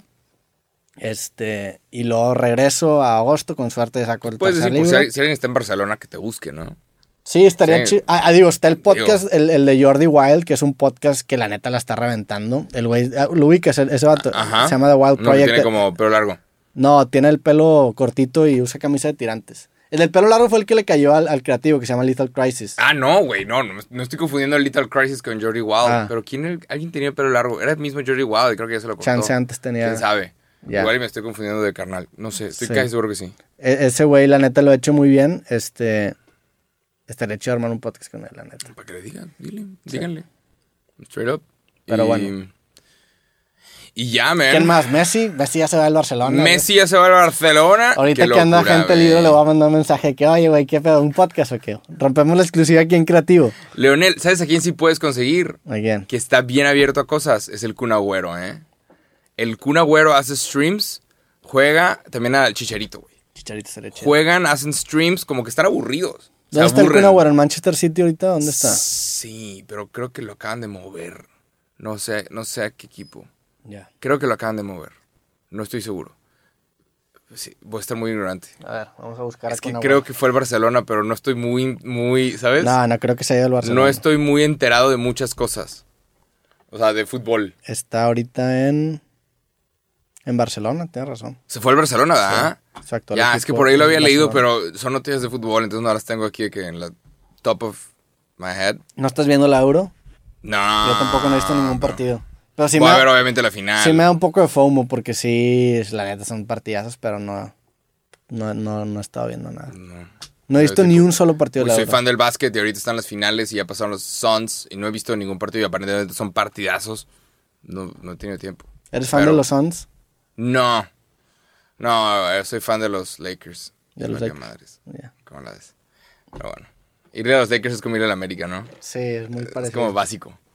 Este, y luego regreso a agosto, con suerte saco el Puedes decir, pues, si, alguien- si alguien está en Barcelona, que te busque, ¿no? Sí, estaría Sí. chido. Ah, ah, digo, está el podcast, el, el de Jordi Wild, que es un podcast que la neta la está reventando. El güey, ah, lo ubicas, ese vato. Ajá. Se llama The Wild Project. tiene como pelo largo. No, tiene el pelo cortito y usa camisa de tirantes. El del pelo largo fue el que le cayó al, al creativo, que se llama Lethal Crisis. Ah, no, güey, no, no, no estoy confundiendo Little Crisis con Jordi Wild. Ah. Pero ¿quién alguien tenía el pelo largo? Era el mismo Jordi Wild, creo que ya se lo contó. Chance antes tenía... ¿Quién sabe? Igual y me estoy confundiendo de carnal. No sé, estoy Sí. casi seguro que sí. E- ese güey, la neta, lo ha hecho muy bien. Este... Estaría chido armar un podcast con él, la neta. Para que le digan, dile, díganle. Straight up. Pero y, bueno. Y ya, man. ¿Quién más? Messi. Messi ya se va al Barcelona. Messi ya se va a Barcelona. Ahorita Qué que anda locura, gente libre le voy a mandar un mensaje que, oye, güey, ¿qué pedo? ¿Un podcast o qué? Rompemos la exclusiva aquí en Creativo. Leonel, ¿sabes a quién sí puedes conseguir? Again. Que está bien abierto a cosas. Es el Kun Agüero, ¿eh? El Kun Agüero hace streams, juega también al Chicharito, güey. Chicharito se le echa. Juegan, hacen streams como que están aburridos. Se ¿Dónde está el. Kun Agüero? ¿En Manchester City ahorita? ¿Dónde está? Sí, pero creo que lo acaban de mover. No sé, no sé a qué equipo. Creo que lo acaban de mover. No estoy seguro. Sí, voy a estar muy ignorante. A ver, vamos a buscar Es que creo que fue el Barcelona, pero no estoy muy, muy, ¿sabes? No, no creo que se haya ido al Barcelona. No estoy muy enterado de muchas cosas. O sea, de fútbol. Está ahorita en... En Barcelona, tienes razón. Se fue al Barcelona, ¿verdad? Su actual Ya, es que por ahí lo había leído, pero son noticias de fútbol, entonces no las tengo aquí que en la top of my head. ¿No estás viendo la Euro? No. Yo tampoco no he visto ningún no. Pero sí Voy me, a da- ver, obviamente, la final. sí me da un poco de FOMO porque sí, es- la neta son partidazos, pero no... No, no, no he estado viendo nada. No. No he visto ni un solo partido de la soy fan del básquet y ahorita están las finales y ya pasaron los Suns y no he visto ningún partido y aparentemente son partidazos. No, no he tenido tiempo. ¿Eres fan Pero- de los Suns? No. No, eh, soy fan de los Lakers. De Es los Lakers. madres. Ya. ¿Cómo la ves? Pero bueno. Ir a los Lakers es como ir a la América, ¿no? Sí, es muy Es parecido. como básico.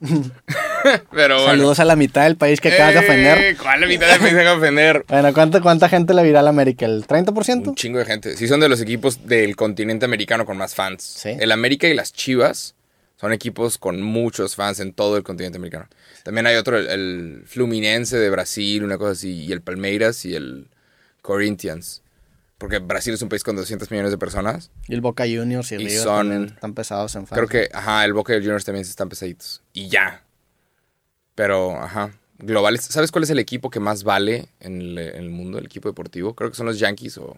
Pero bueno. Saludos a la mitad del país que acabas de ofender. Eh, ¿Cuál la mitad de país acaba de ofender? Bueno, ¿cuánta, ¿cuánta gente le virá a la América? ¿El 30%? Un chingo de gente. Sí, son de los equipos del continente americano con más fans. Sí. El América y las Chivas son equipos con muchos fans en todo el continente americano. También hay otro, el, el Fluminense de Brasil, una cosa así, y el Palmeiras y el Corinthians. Porque Brasil es un país con 200 millones de personas. Y el Boca Juniors y el Y River son- también están pesados en fans. Creo que, ajá, el Boca y el Juniors también están pesaditos. Y ya. Pero, ajá. Globales. ¿Sabes cuál es el equipo que más vale en el, en el mundo, el equipo deportivo? Creo que son los Yankees o,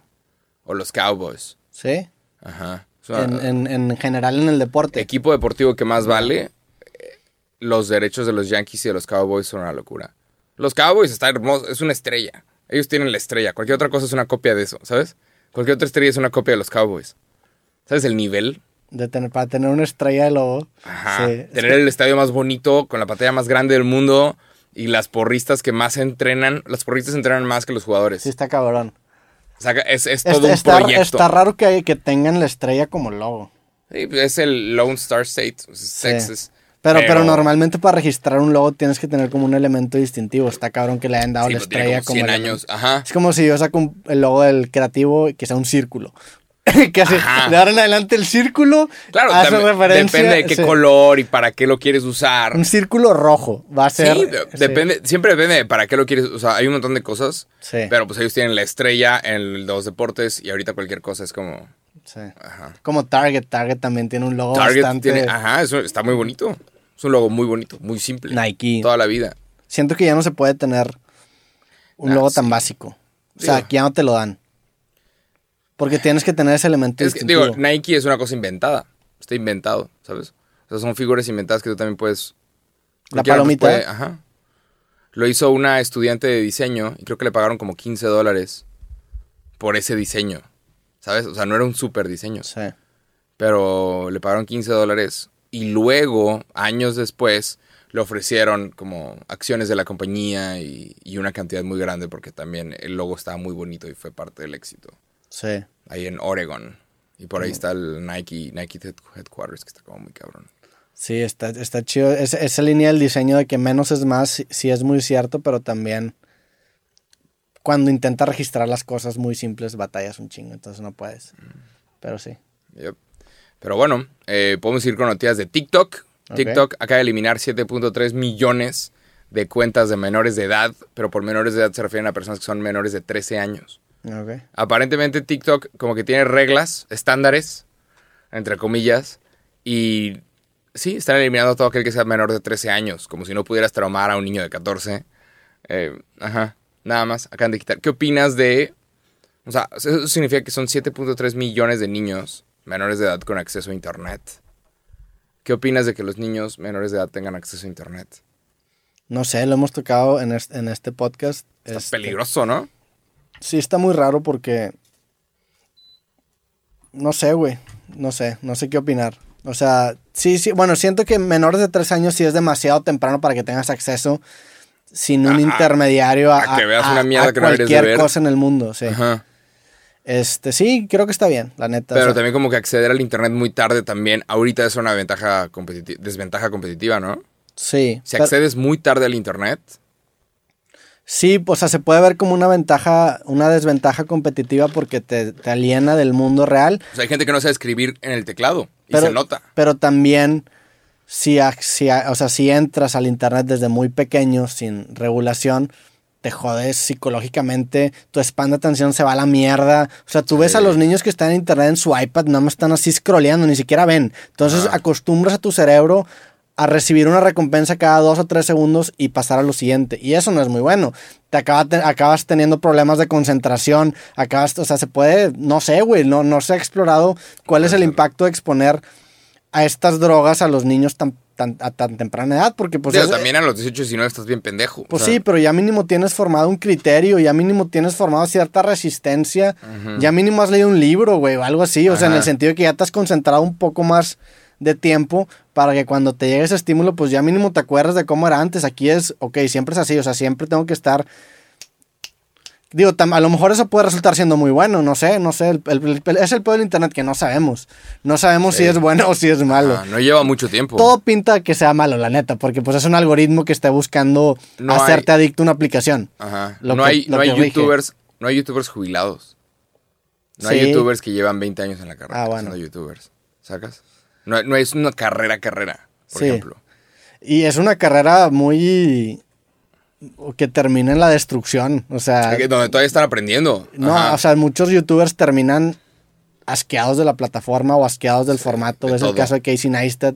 o los Cowboys. Sí. Ajá. Una- En, en, en general en el deporte. equipo deportivo que más vale, eh, los derechos de los Yankees y de los Cowboys son una locura. Los Cowboys está hermoso, es una estrella. Ellos tienen la estrella. Cualquier otra cosa es una copia de eso, ¿sabes? Cualquier otra estrella es una copia de los Cowboys. ¿Sabes el nivel? De tener, para tener una estrella de lobo. Ajá. Sí. Tener el estadio más bonito, con la pantalla más grande del mundo y las porristas que más entrenan. Las porristas entrenan más que los jugadores. Sí, está cabrón. O sea, es, es Está, todo un está- proyecto. está raro que, que tengan la estrella como logo. Sí, es el Lone Star State, es Sí. Texas. Pero, pero, normalmente para registrar un logo tienes que tener como un elemento distintivo. Está cabrón que le hayan dado Sí, la pues tiene estrella como 100 elemento. años. Ajá. Es como si yo saco un- el logo del creativo y que sea un círculo. que Ajá. de ahora en adelante el círculo Claro, hace también referencia. depende de qué sí, color y para qué lo quieres usar. Un círculo rojo va a Sí, ser. sí, depende, siempre depende de para qué lo quieres. O sea, hay un montón de cosas. Sí. Pero pues ellos tienen la estrella en los deportes y ahorita cualquier cosa es como. sí. Ajá. Como Target. Target también tiene un logo Target bastante. tiene. Ajá, eso está muy bonito. Es un logo muy bonito, muy simple. Nike. Toda la vida. Siento que ya no se puede tener un logo sí. tan básico. O sea, Digo. aquí ya no te lo dan. Porque tienes que tener ese elemento Es que, digo, Nike es una cosa inventada. Está inventado, ¿sabes? O sea, son figuras inventadas que tú también puedes. La palomita. puede- ajá. Lo hizo una estudiante de diseño y creo que le pagaron como 15 dólares por ese diseño. ¿Sabes? O sea, no era un súper diseño. Sí. Pero le pagaron 15 dólares y luego, años después, le ofrecieron como acciones de la compañía y, y una cantidad muy grande porque también el logo estaba muy bonito y fue parte del éxito. Sí. Ahí en Oregon. Y por ahí está el Nike, Nike Head- Headquarters, que está como muy cabrón. Sí, está, está chido. Es- esa línea del diseño de que menos es más, sí, sí es muy cierto, pero también cuando intentas registrar las cosas muy simples, batallas un chingo, entonces no puedes. Pero sí. Yep. Pero bueno, eh, podemos ir con noticias de TikTok. Ok. TikTok acaba de eliminar 7.3 millones de cuentas de menores de edad, pero por menores de edad se refieren a personas que son menores de 13 años. Aparentemente TikTok como que tiene reglas, estándares, entre comillas, y sí, están eliminando a todo aquel que sea menor de 13 años, como si no pudieras traumar a un niño de 14. Eh, ajá, nada más, acaban de quitar. ¿Qué opinas de... O sea, eso significa que son 7.3 millones de niños menores de edad con acceso a Internet. ¿Qué opinas de que los niños menores de edad tengan acceso a Internet? No sé, lo hemos tocado en este, en este podcast. Está Este, peligroso, ¿no? Sí, está muy raro porque. No sé, güey. No sé, no sé qué opinar. O sea, sí, sí. Bueno, siento que menores de tres años sí es demasiado temprano para que tengas acceso sin un Ajá. intermediario a, A que veas a- una mierda a que no deberías de cualquier ver. cosa en el mundo. Sí. Ajá. Este, sí, creo que está bien, la neta. o Pero sea, también como que acceder al internet muy tarde también, ahorita es una ventaja competitiva, desventaja competitiva, ¿no? sí. Si accedes muy tarde al internet, Sí, o sea, se puede ver como una ventaja, una desventaja competitiva porque te, te aliena del mundo real. o sea, hay gente que no sabe escribir en el teclado y Pero, se nota. pero también, si, si o sea, si entras al internet desde muy pequeño, sin regulación, te jodes psicológicamente, tu span de atención se va a la mierda. O sea, tú ves Sí. a los niños que están en internet en su iPad, nada más están así scrolleando, ni siquiera ven. Entonces acostumbras a tu cerebro a recibir una recompensa cada dos o tres segundos y pasar a lo siguiente. Y eso no es muy bueno. Te acaba te- acabas teniendo problemas de concentración, acabas, o sea, se puede, no sé, güey, no, no se ha explorado cuál es el impacto de exponer a estas drogas a los niños tan, tan- a tan temprana edad, porque pues... Es- también a los 18, 19 estás bien pendejo. pues o sea, sí, pero ya mínimo tienes formado un criterio, ya mínimo tienes formado cierta resistencia, ya mínimo has leído un libro, güey, o algo así, o sea, en el sentido de que ya te has concentrado un poco más de tiempo para que cuando te llegue ese estímulo, pues ya mínimo te acuerdas de cómo era antes. Aquí es, ok, siempre es así, o sea, siempre tengo que estar... Digo, a lo mejor eso puede resultar siendo muy bueno, no sé, no sé, el- el- el- es el peor del internet que no sabemos. No sabemos Sí. si es bueno o si es malo. ah, no lleva mucho tiempo. Todo pinta que sea malo, la neta, porque pues es un algoritmo que está buscando No hacerte adicto a una aplicación. Ajá. lo no que- hay, lo no hay que youtubers, no hay youtubers jubilados. No hay youtubers que llevan 20 años en la carrera Ah, bueno. siendo youtubers. ¿Sacas? No, no es una carrera, carrera, por Sí. ejemplo. Y es una carrera muy... que termina en la destrucción, o sea... Que- Donde todavía están aprendiendo. No, Ajá. o sea, muchos youtubers terminan asqueados de la plataforma o asqueados del formato. de Es el caso de Casey Neistat.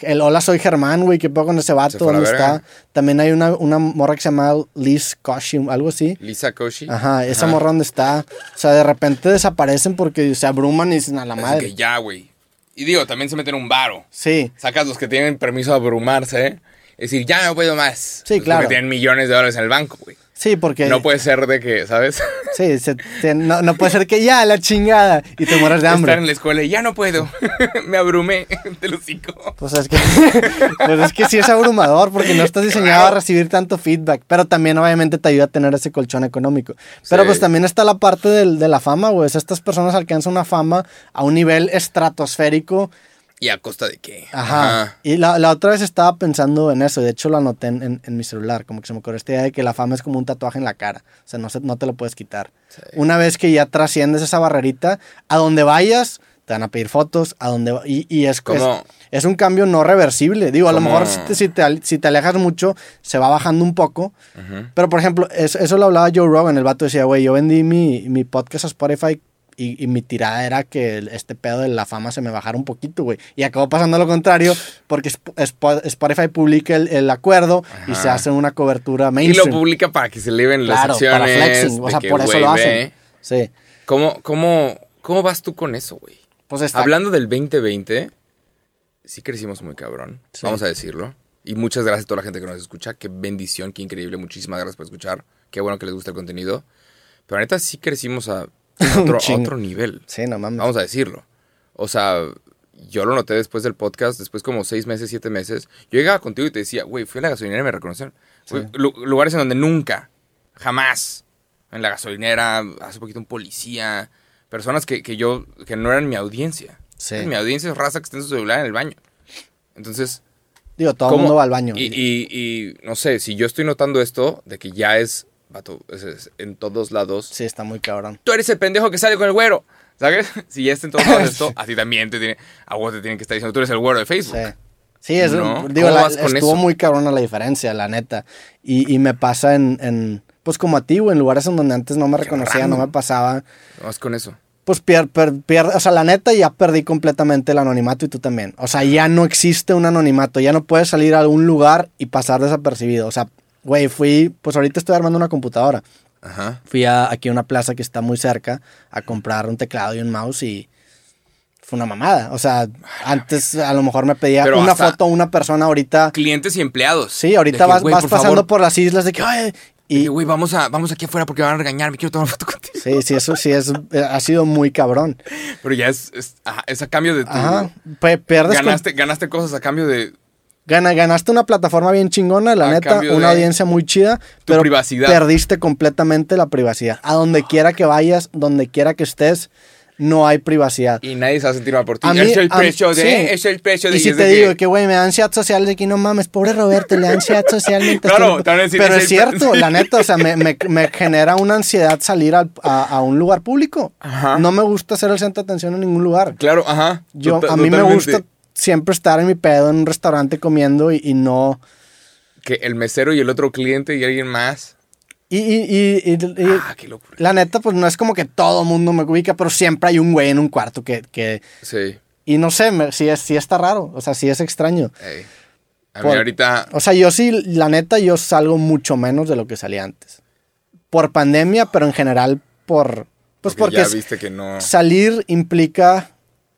El Hola, soy Germán, güey, ¿qué puedo con ese Se vato? ¿Dónde está? También hay una, una morra que se llama Liz Koshi, algo así. Lisa Koshi. Ajá, esa Ajá. morra donde está. O sea, de repente desaparecen porque se abruman y dicen a la madre. que ya, güey. Y digo, también se meten un varo. Sí, Sacas los que tienen permiso de abrumarse, ¿eh? Es decir, ya no puedo más. Sí, Los claro. Que tienen millones de dólares en el banco, güey. Sí, porque... No puede ser de que, ¿sabes? Sí, se- se- no, no puede ser que ya, la chingada, y te mueras de hambre. Estar en la escuela y ya no puedo. Me abrumé de los cinco. Pues es que, pues es que sí es abrumador porque no estás diseñado a recibir tanto feedback, pero también obviamente te ayuda a tener ese colchón económico. Pero Sí. pues también está la parte del- de la fama, güey. Estas personas alcanzan una fama a un nivel estratosférico. ¿Y a costa de qué? Ajá. Y la, la otra vez estaba pensando en eso, de hecho lo anoté en, en- en mi celular, como que se me ocurrió esta idea de que la fama es como un tatuaje en la cara, o sea, no, se- no te lo puedes quitar. Sí. Una vez que ya trasciendes esa barrerita, a donde vayas, te van a pedir fotos, a donde y, y es, es, es un cambio no reversible. Digo, a lo mejor si te, si, te, si te alejas mucho, se va bajando un poco, pero por ejemplo, es- eso lo hablaba Joe Rogan, el vato decía, güey, yo vendí mi, mi podcast a Spotify y, y mi tirada era que este pedo de la fama se me bajara un poquito, güey. Y acabó pasando lo contrario, porque Sp- Sp- Spotify publica el, el acuerdo y se hace una cobertura Y lo mainstream. publica para que se eleven las Claro, acciones. para flexing, o sea, por eso lo ve. hacen. Sí. ¿Cómo, cómo, ¿Cómo vas tú con eso, güey? Pues está. Hablando del 2020, sí crecimos muy cabrón, Sí. vamos a decirlo. Y muchas gracias a toda la gente que nos escucha. Qué bendición, qué increíble. Muchísimas gracias por escuchar. Qué bueno que les gusta el contenido. Pero neta sí crecimos a otro, otro nivel. Sí, no mames. Vamos a decirlo. O sea, yo lo noté después del podcast, después como seis meses, siete meses. Yo llegaba contigo y te decía, güey, fui a la gasolinera y me reconocieron. Lugares en donde nunca, jamás, en la gasolinera, hace poquito un policía, personas que, que yo, que no eran mi audiencia. Sí. Mi audiencia es raza que está en su celular en el baño. Entonces, Digo, todo el ¿cómo- mundo va al baño. Y, y- y, no sé, si yo estoy notando esto, de que ya es, vato, es- es en todos lados, Sí, está muy cabrón. tú eres el pendejo que sale con el güero. ¿Sabes? Si ya está en todos lados esto, a ti también te tiene, a vos te tienen que estar diciendo, tú eres el güero de Facebook. Sí. Sí, es, ¿No? digo, ¿Cómo la- estuvo eso? muy cabrona la diferencia, la neta. Y, y me pasa en, en, pues como a ti, güey, en lugares en donde antes no me reconocía, no me pasaba. Vas con eso. Pues pier, per- pier- o sea, la neta ya perdí completamente el anonimato y tú también. O sea, ya no existe un anonimato, ya no puedes salir a algún lugar y pasar desapercibido. O sea, güey, fui, pues ahorita estoy armando una computadora. Ajá. Fui a, aquí a una plaza que está muy cerca a comprar un teclado y un mouse y fue una mamada. O sea, antes a lo mejor me pedía Pero una foto una persona ahorita. Clientes y empleados. Sí, ahorita que, vas, güey, vas por pasando favor, por las islas de que, "Ay", y güey, vamos, a, vamos aquí afuera porque van a regañar, me quiero tomar foto contigo. sí, sí, eso sí es, ha sido muy cabrón. Pero ya es, es, ajá, es a cambio de tu... Ajá, pierdes con- Ganaste, ganaste cosas a cambio de Gana- ganaste una plataforma bien chingona, la A neta, una audiencia muy chida, pero privacidad. perdiste completamente la privacidad. A donde quiera que vayas, donde quiera que estés, no hay privacidad. Y nadie se va a sentir mal por ti. A mí- es el precio de... sí. Es el precio de... Y si te digo que- güey, me da ansiedad social de que no mames, pobre Roberto, le da ansiedad social Claro, Pero es cierto, la neta, o sea, me, me- me genera una ansiedad salir al- a, a un lugar público. Ajá. No me gusta ser el centro de atención en ningún lugar. Claro, ajá. Yo, Tota- a mí me totalmente. gusta siempre estar en mi pedo en un restaurante comiendo y, y no... Que el mesero y el otro cliente y alguien más. Y, y, y- y- Ah, qué locura. la neta, pues no es como que todo mundo me ubica, pero siempre hay un güey en un cuarto que... que Sí. y no sé, me- sí, es, sí está raro, o sea, sí es extraño. Ey. A Por- mí ahorita... O sea, yo sí, la neta, yo salgo mucho menos de lo que salía antes. Por pandemia, pero en general por... Pues porque, ya s- viste que no... salir implica...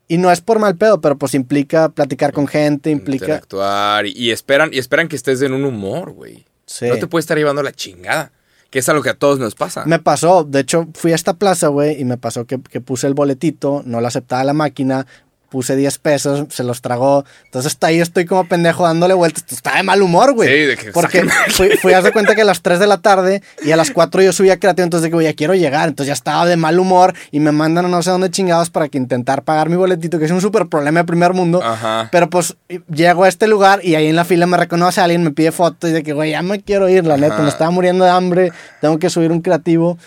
Y no es por mal pedo, pero pues implica platicar con gente, implica... interactuar y, y esperan y esperan que estés en un humor, güey. Sí. No te puedes estar llevando la chingada. Que es algo que a todos nos pasa. Me pasó, de hecho, fui a esta plaza, güey, y me pasó que, que puse el boletito, no lo aceptaba la máquina, puse 10 pesos, se los tragó. Entonces hasta ahí estoy como pendejo dándole vueltas. Estaba de mal humor, güey. Sí, de que Porque fui, fui a dar cuenta que a las 3 de la tarde y a las 4 yo subía creativo, entonces digo, ya quiero llegar. Entonces ya estaba de mal humor y me mandan a no sé dónde chingados para que intentar pagar mi boletito, que es un súper problema de primer mundo. Ajá. Pero pues llego a este lugar y ahí en la fila me reconoce alguien, me pide fotos y de que, güey, ya me quiero ir, la neta, Ajá. me estaba muriendo de hambre, tengo que subir un creativo.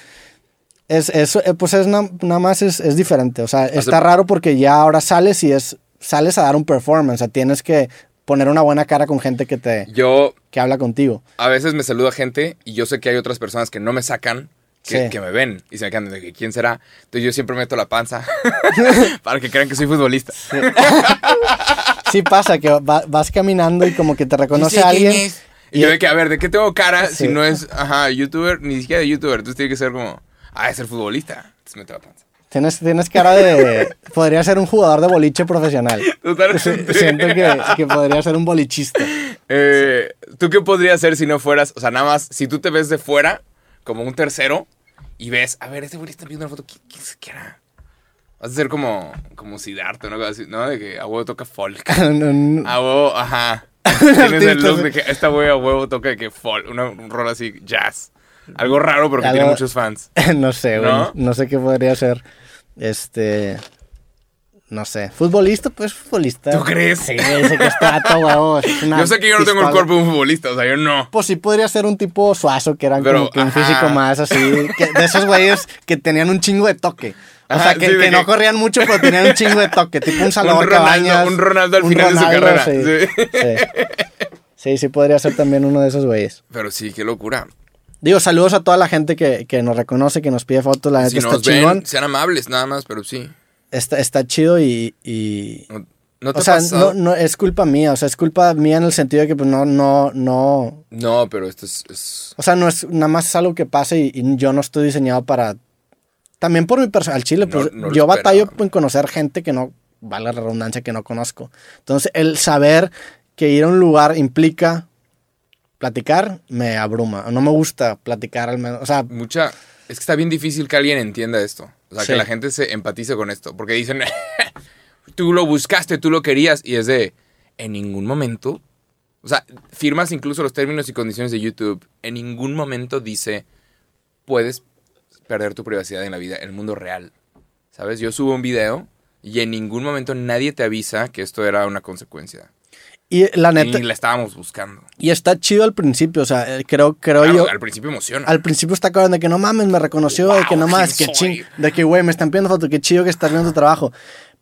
Es, eso, eh, pues es na- nada más es, es diferente. O sea, está raro porque ya ahora sales y es, sales a dar un performance. O sea, tienes que poner una buena cara con gente que te, Yo que habla contigo. a veces me saluda gente y yo sé que hay otras personas que no me sacan, que, Sí. que me ven y se me quedan de que quién será. Entonces yo siempre meto la panza para que crean que soy futbolista. Sí pasa que va- vas caminando y como que te reconoce a alguien. Y yo de que, a ver, ¿de qué tengo cara Sí. si no es, ajá, youtuber, ni siquiera de youtuber? Entonces tiene que ser como, ah, es ser futbolista. Entonces meto la panza. Tienes, tienes cara de... podría ser un jugador de boliche profesional. Totalmente. Siento que, que podría ser un bolichista. Eh, ¿Tú qué podrías hacer si no fueras, o sea, nada más, si tú te ves de fuera, como un tercero, y ves, a ver, este güey está viendo una foto, ¿qué, qué, qué era? Vas a ser como, como Siddhartha, ¿no? Así, ¿no? De que a huevo toca folk. A huevo, ajá. Tienes el look de que esta güey a huevo toca de que folk, una, un rol así, jazz. Algo raro, pero que Algo- tiene muchos fans. no sé, güey. ¿No? ¿No? sé qué podría ser. Este. No sé. ¿Futbolista? Pues futbolista. ¿Tú crees? Sí, ese que está una Yo sé que yo no tengo el cuerpo de un futbolista, o sea, yo no. Pues sí podría ser un tipo suazo, que eran Pero, como que un físico más así. que- de esos güeyes que tenían un chingo de toque. O Ajá, sea, que, sí, de que no corrían mucho, pero tenían un chingo de toque. Tipo un Salvador Un Ronaldo- Cabañas. un Ronaldo al un final de su carrera, Sí, sí. sí. Sí, sí podría ser también uno de esos güeyes. Pero sí, qué locura. Digo, saludos a toda la gente que, que nos reconoce, que nos pide fotos. La neta Si está nos chingón. ven, sean amables nada más, pero sí. Está, está chido y. y- ¿No, no te o sea, no, no, es culpa mía. O sea, es culpa mía en el sentido de que pues, no, no, no. No, pero esto es, es- O sea, no es nada más es algo que pasa y, y yo no estoy diseñado para también por mi persona, al chile, pues no yo batallo esperaba. en conocer gente que no, vale la redundancia, que no conozco. Entonces, el saber que ir a un lugar implica platicar, me abruma. No me gusta platicar al menos, o sea, Mucha. Es que está bien difícil que alguien entienda esto. O sea, Sí. que la gente se empatice con esto. Porque dicen, tú lo buscaste, tú lo querías. Y es de, en ningún momento. O sea, firmas incluso los términos y condiciones de YouTube. En ningún momento dice, puedes perder tu privacidad en la vida, en el mundo real. ¿Sabes? Yo subo un video y en ningún momento nadie te avisa que esto era una consecuencia. Y la neta, Ni la estábamos buscando. y está chido al principio, o sea, eh, creo, creo Claro, yo, al principio emociona. al principio está cabrón de que no mames, me reconoció, de que Wow, no mames, ¿quién que ching, de que güey, me están pidiendo foto, que chido que estás viendo tu trabajo.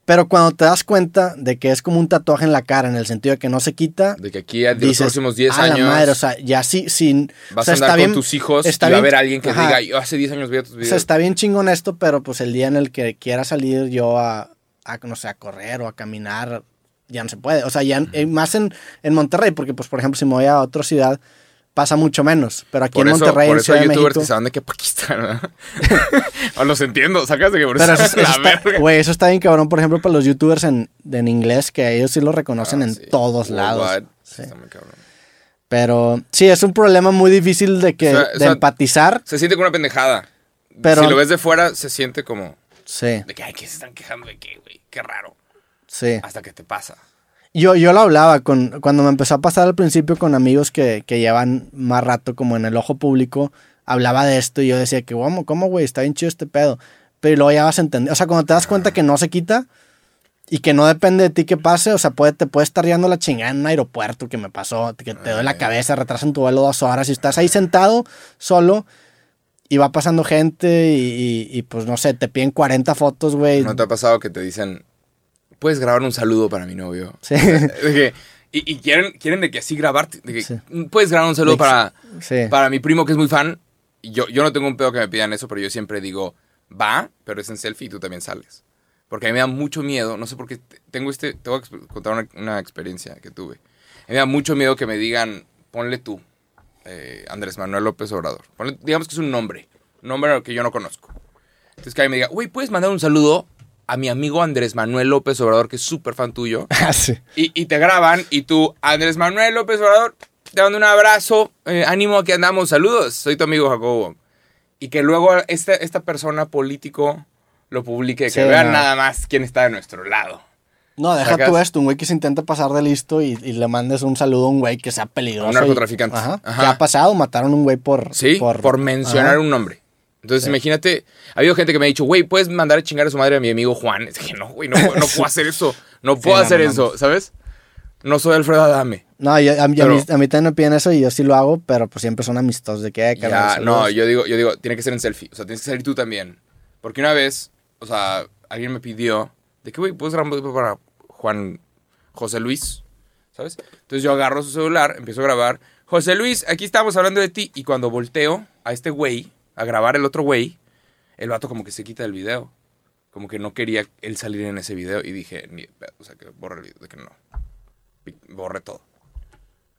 Pero cuando te das cuenta de que es como un tatuaje en la cara, en el sentido de que no se quita, de que aquí a los dices, próximos 10 "A la años madre, o sea, ya sí, sin... o vas sea, a andar está con bien- tus hijos está y va a bien- haber alguien que ajá. diga, yo hace 10 años vi tus O videos. sea, está bien chingón esto, pero pues el día en el que quiera salir yo a, a, no sé, a correr o a caminar, ya no se puede. O sea, ya eh, más en, en Monterrey, porque pues por ejemplo si me voy a otra ciudad pasa mucho menos. Pero aquí por en eso, Monterrey, por en eso Ciudad hay de México... que van de que Pakistán, ¿verdad? o los entiendo, sacas de que por Pero eso eso, es eso la está, verga. güey, eso está bien cabrón, por ejemplo, para los youtubers en, en inglés, que ellos sí lo reconocen Ah, en sí. todos lados. Worldwide, Sí. está muy cabrón. Pero sí, es un problema muy difícil de que O sea, de o sea, empatizar. Se siente como una pendejada. Pero- si lo ves de fuera, se siente como Sí, de que, ay, que se están quejando de qué, güey. Qué raro. Sí. Hasta que te pasa. Yo, yo lo hablaba con, cuando me empezó a pasar al principio con amigos que, que llevan más rato como en el ojo público, hablaba de esto y yo decía que, ¿cómo, cómo, güey? Está bien chido este pedo. Pero luego ya vas a entender, o sea, cuando te das cuenta que no se quita y que no depende de ti que pase, o sea, puede, te puede estar riendo la chingada en un aeropuerto que me pasó, que te duele la cabeza, retrasan tu vuelo dos horas y estás ahí sentado solo y va pasando gente y, y- y, pues no sé, te piden 40 fotos, güey. ¿No te ha pasado que te dicen, puedes grabar un saludo para mi novio? Sí. De que- y, y quieren, quieren de que así grabarte. De que, Sí. Puedes grabar un saludo que- para, Sí. para mi primo que es muy fan. Yo, yo no tengo un pedo que me pidan eso, pero yo siempre digo, va, pero es en selfie y tú también sales. Porque a mí me da mucho miedo, no sé por qué, te- tengo este, te voy a contar una, una experiencia que tuve. A mí me da mucho miedo que me digan, ponle tú, eh, Andrés Manuel López Obrador. Ponle- digamos que es un nombre, un nombre que yo no conozco. Entonces que alguien me diga, güey, ¿puedes mandar un saludo a mi amigo Andrés Manuel López Obrador, que es súper fan tuyo? Ah, sí. Y, y te graban y tú, Andrés Manuel López Obrador, te mando un abrazo, eh, ánimo, aquí andamos, saludos, soy tu amigo Jacobo. Y que luego esta, esta persona político lo publique, que Sí, vean no. nada más quién está de nuestro lado. No, deja Sacas- tú esto, un güey que se intenta pasar de listo y, y le mandes un saludo a un güey que sea peligroso. A un y- narcotraficante. Ajá. Ajá. ¿Qué ha pasado? Mataron a un güey por... Sí, por, mencionar Ajá. un nombre. Entonces, Sí. imagínate, ha habido gente que me ha dicho, güey, ¿puedes mandar a chingar a su madre a mi amigo Juan? Es que no, güey, no, puedo- no puedo hacer eso. No puedo hacer no eso, ¿sabes? No soy Alfredo Adame. No, yo- a, mí, a, Pero- mí, a mí también me piden eso y yo sí lo hago, pero pues siempre son amistosos de que... Ya, no, yo digo, yo digo, tiene que ser en selfie. O sea, tienes que salir tú también. Porque una vez, o sea, alguien me pidió de que, güey, ¿puedes grabar para Juan José Luis? ¿Sabes? Entonces yo agarro su celular, empiezo a grabar. José Luis, aquí estamos hablando de ti. Y cuando volteo a este güey, a grabar el otro güey, el vato como que se quita del video. Como que no quería él salir en ese video. Y dije, ni, o sea, que borre el video, de que no. Borre todo.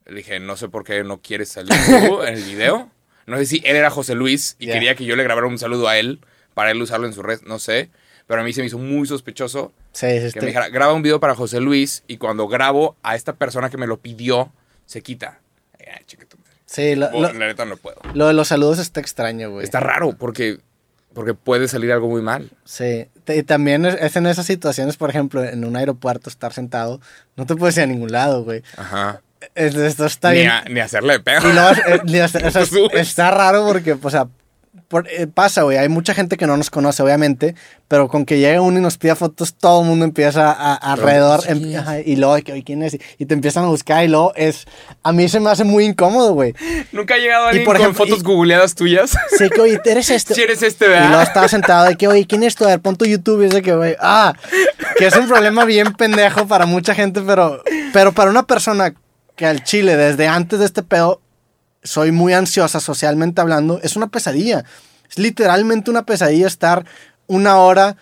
Le dije, no sé por qué no quieres salir tú en el video. No sé si él era José Luis y Ya. quería que yo le grabara un saludo a él para él usarlo en su red, no sé. Pero a mí se me hizo muy sospechoso Sí, sí, que me dijera, graba un video para José Luis y cuando grabo a esta persona que me lo pidió, se quita. Ay, chica, tu madre. Sí, lo, lo- la neta no puedo. lo de los saludos está extraño, güey. Está raro porque, porque puede salir algo muy mal. Sí, y también es, en esas situaciones, por ejemplo, en un aeropuerto estar sentado, no te puedes ir a ningún lado, güey. Ajá. Es- Esto está Ni, bien. a- ni hacerle pedo. Y eh, ni hasta- o sea, está raro porque, o sea, por- eh, pasa, güey. Hay mucha gente que no nos conoce, obviamente, pero con que llegue uno y nos pida fotos, todo el mundo empieza a, a- alrededor. ¿quién em- ajá, y luego, de que, "Oye, ¿quién es? Y te empiezan a buscar y luego es. A mí se me hace muy incómodo, güey. Nunca ha llegado alguien por con ejemplo, fotos y- googleadas tuyas. Sé que, oye, eres este. si eres este, Y luego ¿verdad? estaba sentado de que, oye, ¿quién es tú? A ver, pon tu YouTube. Y de que, güey, ah, que es un problema bien pendejo para mucha gente, pero, pero para una persona que al chile, desde antes de este pedo, soy muy ansiosa socialmente hablando, es una pesadilla. Es literalmente una pesadilla estar una hora,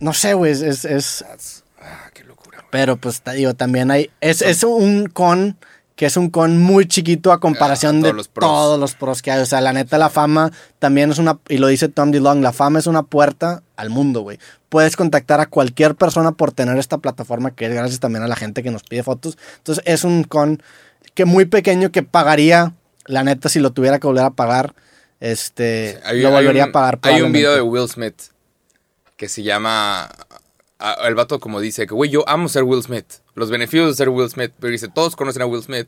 no sé, güey, es, es, es- Ah, qué locura. güey. pero pues digo, también hay, es, es un con que es un con muy chiquito a comparación Ah, de todos los pros. todos los pros que hay. O sea, la neta, la fama también es una, y lo dice Tom DeLong, la fama es una puerta al mundo, güey. Puedes contactar a cualquier persona por tener esta plataforma, que es gracias también a la gente que nos pide fotos. Entonces, es un con que muy pequeño que pagaría, la neta, si lo tuviera que volver a pagar, este, Hay- lo volvería un- a pagar. Hay un video de. Will Smith que se llama. El vato, como dice, que güey, yo amo ser Will Smith. Los beneficios de ser Will Smith. Pero dice, todos conocen a Will Smith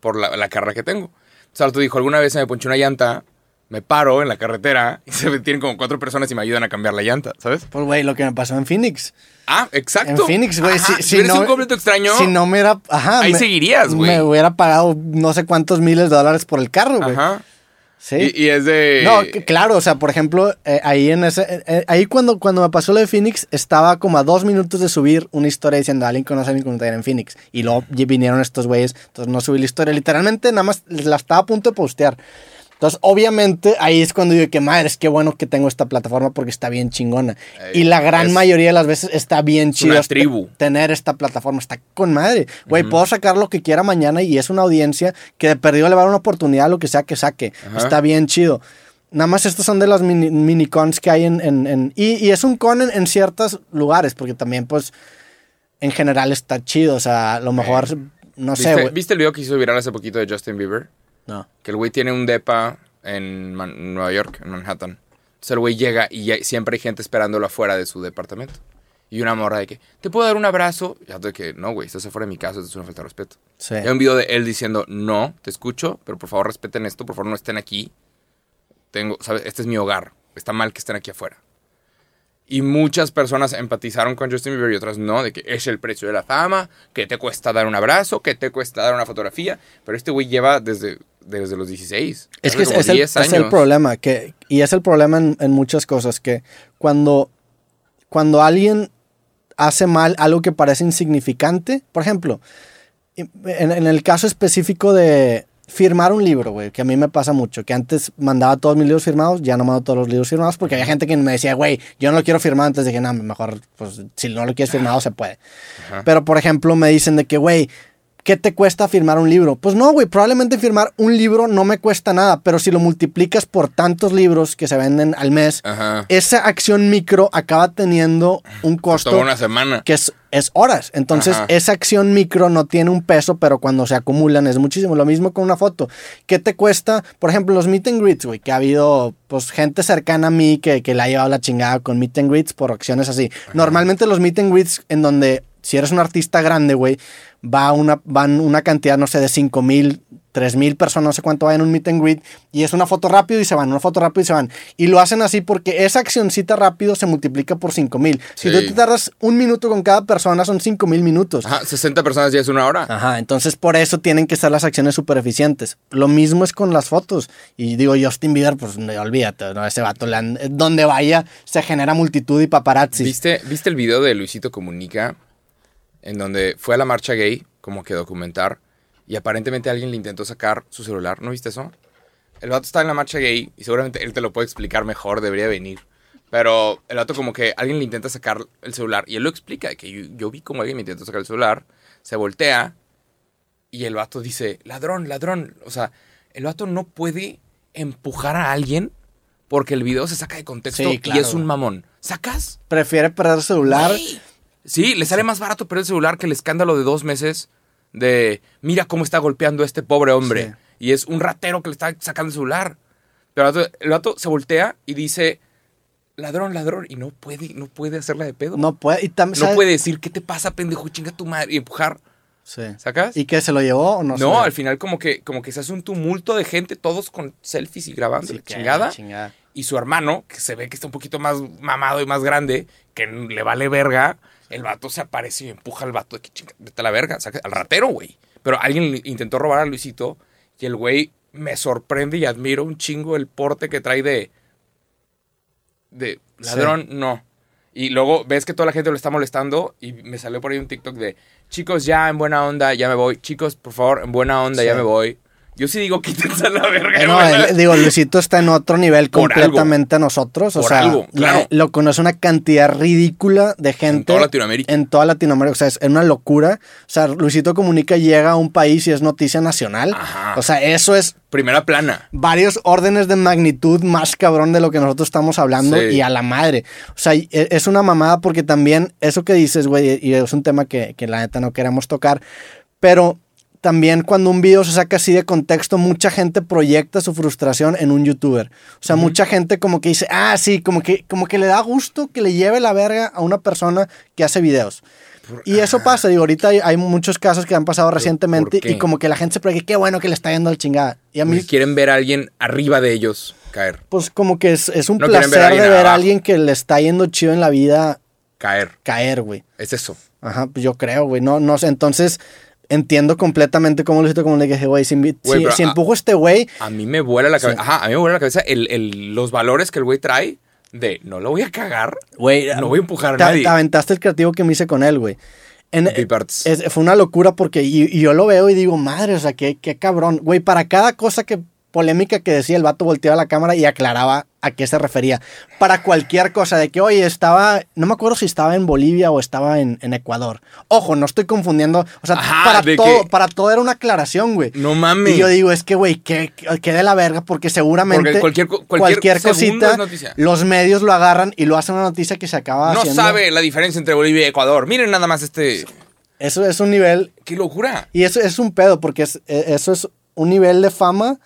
por la, la carrera que tengo. Entonces, el vato dijo, alguna vez se me ponchó una llanta, me paro en la carretera y se tienen como cuatro personas y me ayudan a cambiar la llanta, ¿sabes? Pues, güey, lo que me pasó en Phoenix. Ah, exacto. En Phoenix, güey. Si, si si eres no, un completo extraño, Si no me hubiera. Ajá. ahí me- seguirías, güey. Me hubiera pagado no sé cuántos miles de dólares por el carro, güey. Ajá. Sí. Y, y es de. No, claro, o sea, por ejemplo, eh, ahí en ese, eh, eh, ahí cuando, cuando me pasó lo de Phoenix, estaba como a dos minutos de subir una historia diciendo alguien conoce a alguien con un taller en Phoenix. Y luego vinieron estos güeyes, entonces no subí la historia. Literalmente nada más la estaba a punto de postear. Entonces, obviamente, ahí es cuando digo que madre, es que bueno que tengo esta plataforma porque está bien chingona. Y la gran es- mayoría de las veces está bien chido tribu. tener esta plataforma. Está con madre. Güey, puedo sacar lo que quiera mañana y es una audiencia que de perdido le va a dar una oportunidad a lo que sea que saque. Está bien chido. Nada más estos son de las mini, mini cons que hay en... en- en- y, y es un con en, en ciertos lugares, porque también, pues, en general está chido. O sea, a lo mejor, no sé, ¿Viste, güey. ¿Viste el video que hizo viral hace poquito de Justin Bieber? No. Que el güey tiene un depa en Man- Nueva York, en Manhattan. Entonces el güey llega y ya- siempre hay gente esperándolo afuera de su departamento. Y una morra de que, ¿te puedo dar un abrazo? Y de que, no, güey, estás afuera de mi casa, esto es una falta de respeto. Sí. Hay un video de él diciendo, no, te escucho, pero por favor respeten esto, por favor no estén aquí. Tengo, ¿sabes? Este es mi hogar. Está mal que estén aquí afuera. Y muchas personas empatizaron con Justin Bieber y otras no, de que es el precio de la fama, que te cuesta dar un abrazo, que te cuesta dar una fotografía. Pero este güey lleva desde, desde los 16. Es que es, es el, 10 es el problema, que, y es el problema en, en muchas cosas, que cuando, cuando alguien hace mal algo que parece insignificante, por ejemplo, en, en el caso específico de firmar un libro, güey, que a mí me pasa mucho, que antes mandaba todos mis libros firmados, ya no mando todos los libros firmados, porque había gente que me decía, güey, yo no lo quiero firmado, entonces dije, no, mejor, pues, si no lo quieres firmado, se puede. Ajá. Pero, por ejemplo, me dicen de que, güey, ¿qué te cuesta firmar un libro? Pues no, güey, probablemente firmar un libro no me cuesta nada, pero si lo multiplicas por tantos libros que se venden al mes, Ajá. esa acción micro acaba teniendo un costo Toda una semana. que es, es horas. Entonces, Ajá. esa acción micro no tiene un peso, pero cuando se acumulan es muchísimo. Lo mismo con una foto. ¿Qué te cuesta? Por ejemplo, los meet and greets, güey, que ha habido pues gente cercana a mí que, que la ha llevado la chingada con meet and greets por acciones así. Normalmente los meet and greets en donde si eres un artista grande, güey, va una, van una cantidad, no sé, de 5 mil, 3 mil personas, no sé cuánto va en un meet and greet, y es una foto rápido y se van, una foto rápido y se van. Y lo hacen así porque esa accioncita rápido se multiplica por 5 mil. Si Sí. tú te tardas un minuto con cada persona, son 5 mil minutos. Ajá, 60 personas ya es una hora. Ajá, entonces por eso tienen que ser las acciones súper eficientes. Lo mismo es con las fotos. Y digo, Justin Bieber, pues no, olvídate, ¿no? ese vato, han- donde vaya, se genera multitud y paparazzi. ¿Viste, ¿Viste el video de Luisito Comunica? En donde fue a la marcha gay, como que documentar, y aparentemente alguien le intentó sacar su celular. ¿No viste eso? El vato está en la marcha gay, y seguramente él te lo puede explicar mejor, debería venir. Pero el vato como que alguien le intenta sacar el celular, y él lo explica, que yo, yo vi como alguien me intentó sacar el celular, se voltea, y el vato dice, ladrón, ladrón. O sea, el vato no puede empujar a alguien porque el video se saca de contexto Sí, y es un mamón. ¿Sacas? Prefiere perder el celular. Sí, le sale más barato perder el celular que el escándalo de dos meses de mira cómo está golpeando a este pobre hombre. Sí. Y es un ratero que le está sacando el celular. Pero el vato, el vato se voltea y dice, ladrón, ladrón. Y no puede, no puede hacerla de pedo. No puede. Y tam- No ¿sabe? puede decir, ¿qué te pasa, pendejo? Chinga tu madre. Y empujar. Sí. ¿Sacas? ¿Y qué se lo llevó o no? no, al final como que, como que se hace un tumulto de gente, todos con selfies y grabando. Sí, la que chingada. chingada. Y su hermano, que se ve que está un poquito más mamado y más grande, que le vale verga, el vato se aparece y empuja al vato de que chinga, vete a la verga, saca- al ratero, güey. Pero alguien intentó robar a Luisito y el güey me sorprende y admiro un chingo el porte que trae de. de ladrón, no. Y luego ves que toda la gente lo está molestando y me salió por ahí un TikTok de chicos, ya en buena onda, ya me voy. Chicos, por favor, en buena onda, ya me voy. Yo sí digo, quítense a la verga. Eh, no, el- digo, Luisito está en otro nivel Por algo. completamente a nosotros. O sea, algo, claro. la- lo conoce una cantidad ridícula de gente. toda Latinoamérica. En toda Latinoamérica. O sea, es una locura. O sea, Luisito Comunica llega a un país y es noticia nacional. Ajá. O sea, eso es Primera plana. varios órdenes de magnitud más cabrón de lo que nosotros estamos hablando Sí. y a la madre. O sea, e- es una mamada porque también eso que dices, güey, y es un tema que, que la neta no queremos tocar, pero también cuando un video se saca así de contexto, mucha gente proyecta su frustración en un youtuber. O sea, mucha gente como que dice, ah, sí, como que, como que le da gusto que le lleve la verga a una persona que hace videos. Y eso pasa, digo, ahorita hay, hay muchos casos que han pasado recientemente y como que la gente se pregunta, qué bueno que le está yendo al chingada. Y a mí, Porque quieren ver a alguien arriba de ellos caer. pues como que es, es un No ver placer alguien de ver a alguien que le está yendo chido en la vida Caer. caer, güey. Es eso. Ajá, pues yo creo, güey. No, no sé, entonces entiendo completamente cómo lo hiciste, como le dije, güey, si, si- si empujo a este güey, A mí me vuela la Sí. cabeza. Ajá, a mí me vuela la cabeza el, el- los valores que el güey trae de no lo voy a cagar. güey, No voy a empujar a te, nadie. te aventaste el creativo que me hice con él, güey. En- es- fue una locura porque y, y yo lo veo y digo, madre, o sea, qué, qué cabrón. Güey, para cada cosa que polémica que decía, el vato volteaba la cámara y aclaraba a qué se refería. Para cualquier cosa, de que, oye, estaba, no me acuerdo si estaba en Bolivia o estaba en, en Ecuador. Ojo, no estoy confundiendo. O sea, Ajá, para, todo, que- para todo era una aclaración, güey. No mames. Y yo digo, es que, güey, que, que de la verga, porque seguramente Porque cualquier cualquier cosita, los medios lo agarran y lo hacen una noticia que se acaba no haciendo. sabe la diferencia entre Bolivia y Ecuador. Miren nada más este. Eso es un nivel ¡Qué locura! Y eso es un pedo, porque es- eh, eso es un nivel de fama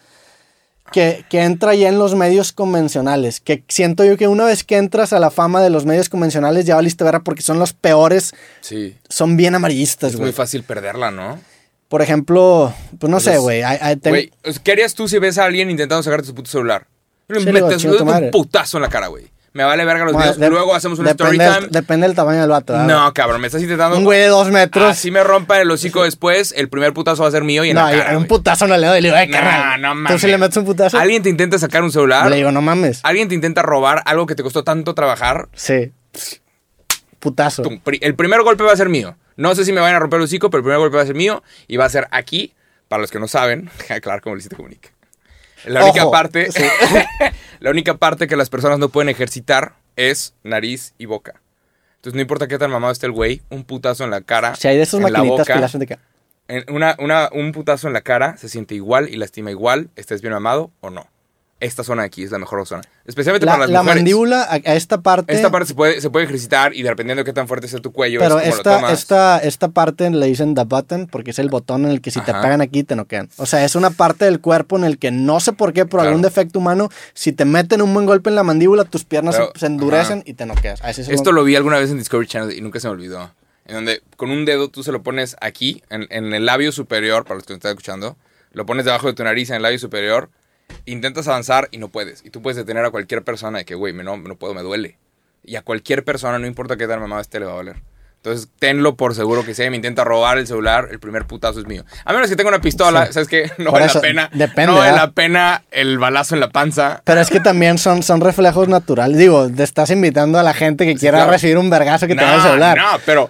que, que entra ya en los medios convencionales. Que siento yo que una vez que entras a la fama de los medios convencionales, ya valiste verga porque son los peores, Sí. son bien amarillistas, Es güey. muy fácil perderla, ¿no? Por ejemplo, pues no sé, Pues, güey. hay- tengo- Güey, ¿qué harías tú si ves a alguien intentando sacarte su puto celular? Le metes un putazo en la cara, güey. Me vale verga los Bueno, videos. de- Luego hacemos un story time. depende del tamaño del vato. No, cabrón, me estás intentando. Un güey de dos metros. Así me rompa el hocico después, el primer putazo va a ser mío y en no, la y cara. un güey. putazo no le doy. Le digo, ay, No, carnal. no Tú mames. si le metes un putazo. Alguien te intenta sacar un celular. Le digo, no mames. Alguien te intenta robar algo que te costó tanto trabajar. Sí. Putazo. El primer golpe va a ser mío. No sé si me van a romper el hocico, pero el primer golpe va a ser mío y va a ser aquí. Para los que no saben, claro, como Luisito comunica. La única parte, Sí. la única parte que las personas no pueden ejercitar es nariz y boca. Entonces no importa qué tan mamado esté el güey, un putazo en la cara, Si hay de esas en la boca, que le hacen de que. en una, una- un putazo en la cara se siente igual y lastima igual, estés bien mamado o no. Esta zona de aquí es la mejor zona. Especialmente La, para las la mujeres. mandíbula a, a esta parte. Esta parte se puede, se puede ejercitar y dependiendo de qué tan fuerte sea tu cuello, Pero es como lo esta, esta, esta parte le dicen the button porque es el botón en el que si te pegan aquí te noquean. O sea, es una parte del cuerpo en el que no sé por qué, por Claro. algún defecto humano, si te meten un buen golpe en la mandíbula, tus piernas Pero, se, se endurecen ajá. y te noqueas. Así es Esto lo vi alguna vez en Discovery Channel y nunca se me olvidó. En donde con un dedo tú se lo pones aquí, en, en el labio superior, para los que me están escuchando, lo pones debajo de tu nariz en el labio superior, intentas avanzar y no puedes. Y tú puedes detener a cualquier persona de que, güey, me no, no puedo, me duele. Y a cualquier persona, no importa qué tan mamado esté, le va a doler. Entonces, tenlo por seguro que si me intenta robar el celular, el primer putazo es mío. A menos que tenga una pistola, Sí. ¿sabes qué? No Por vale eso, la pena. depende, no vale la pena el balazo en la panza. Pero es que también son, son reflejos naturales. Digo, te estás invitando a la gente que quiera claro. recibir un vergazo que te va a No, celular. No, pero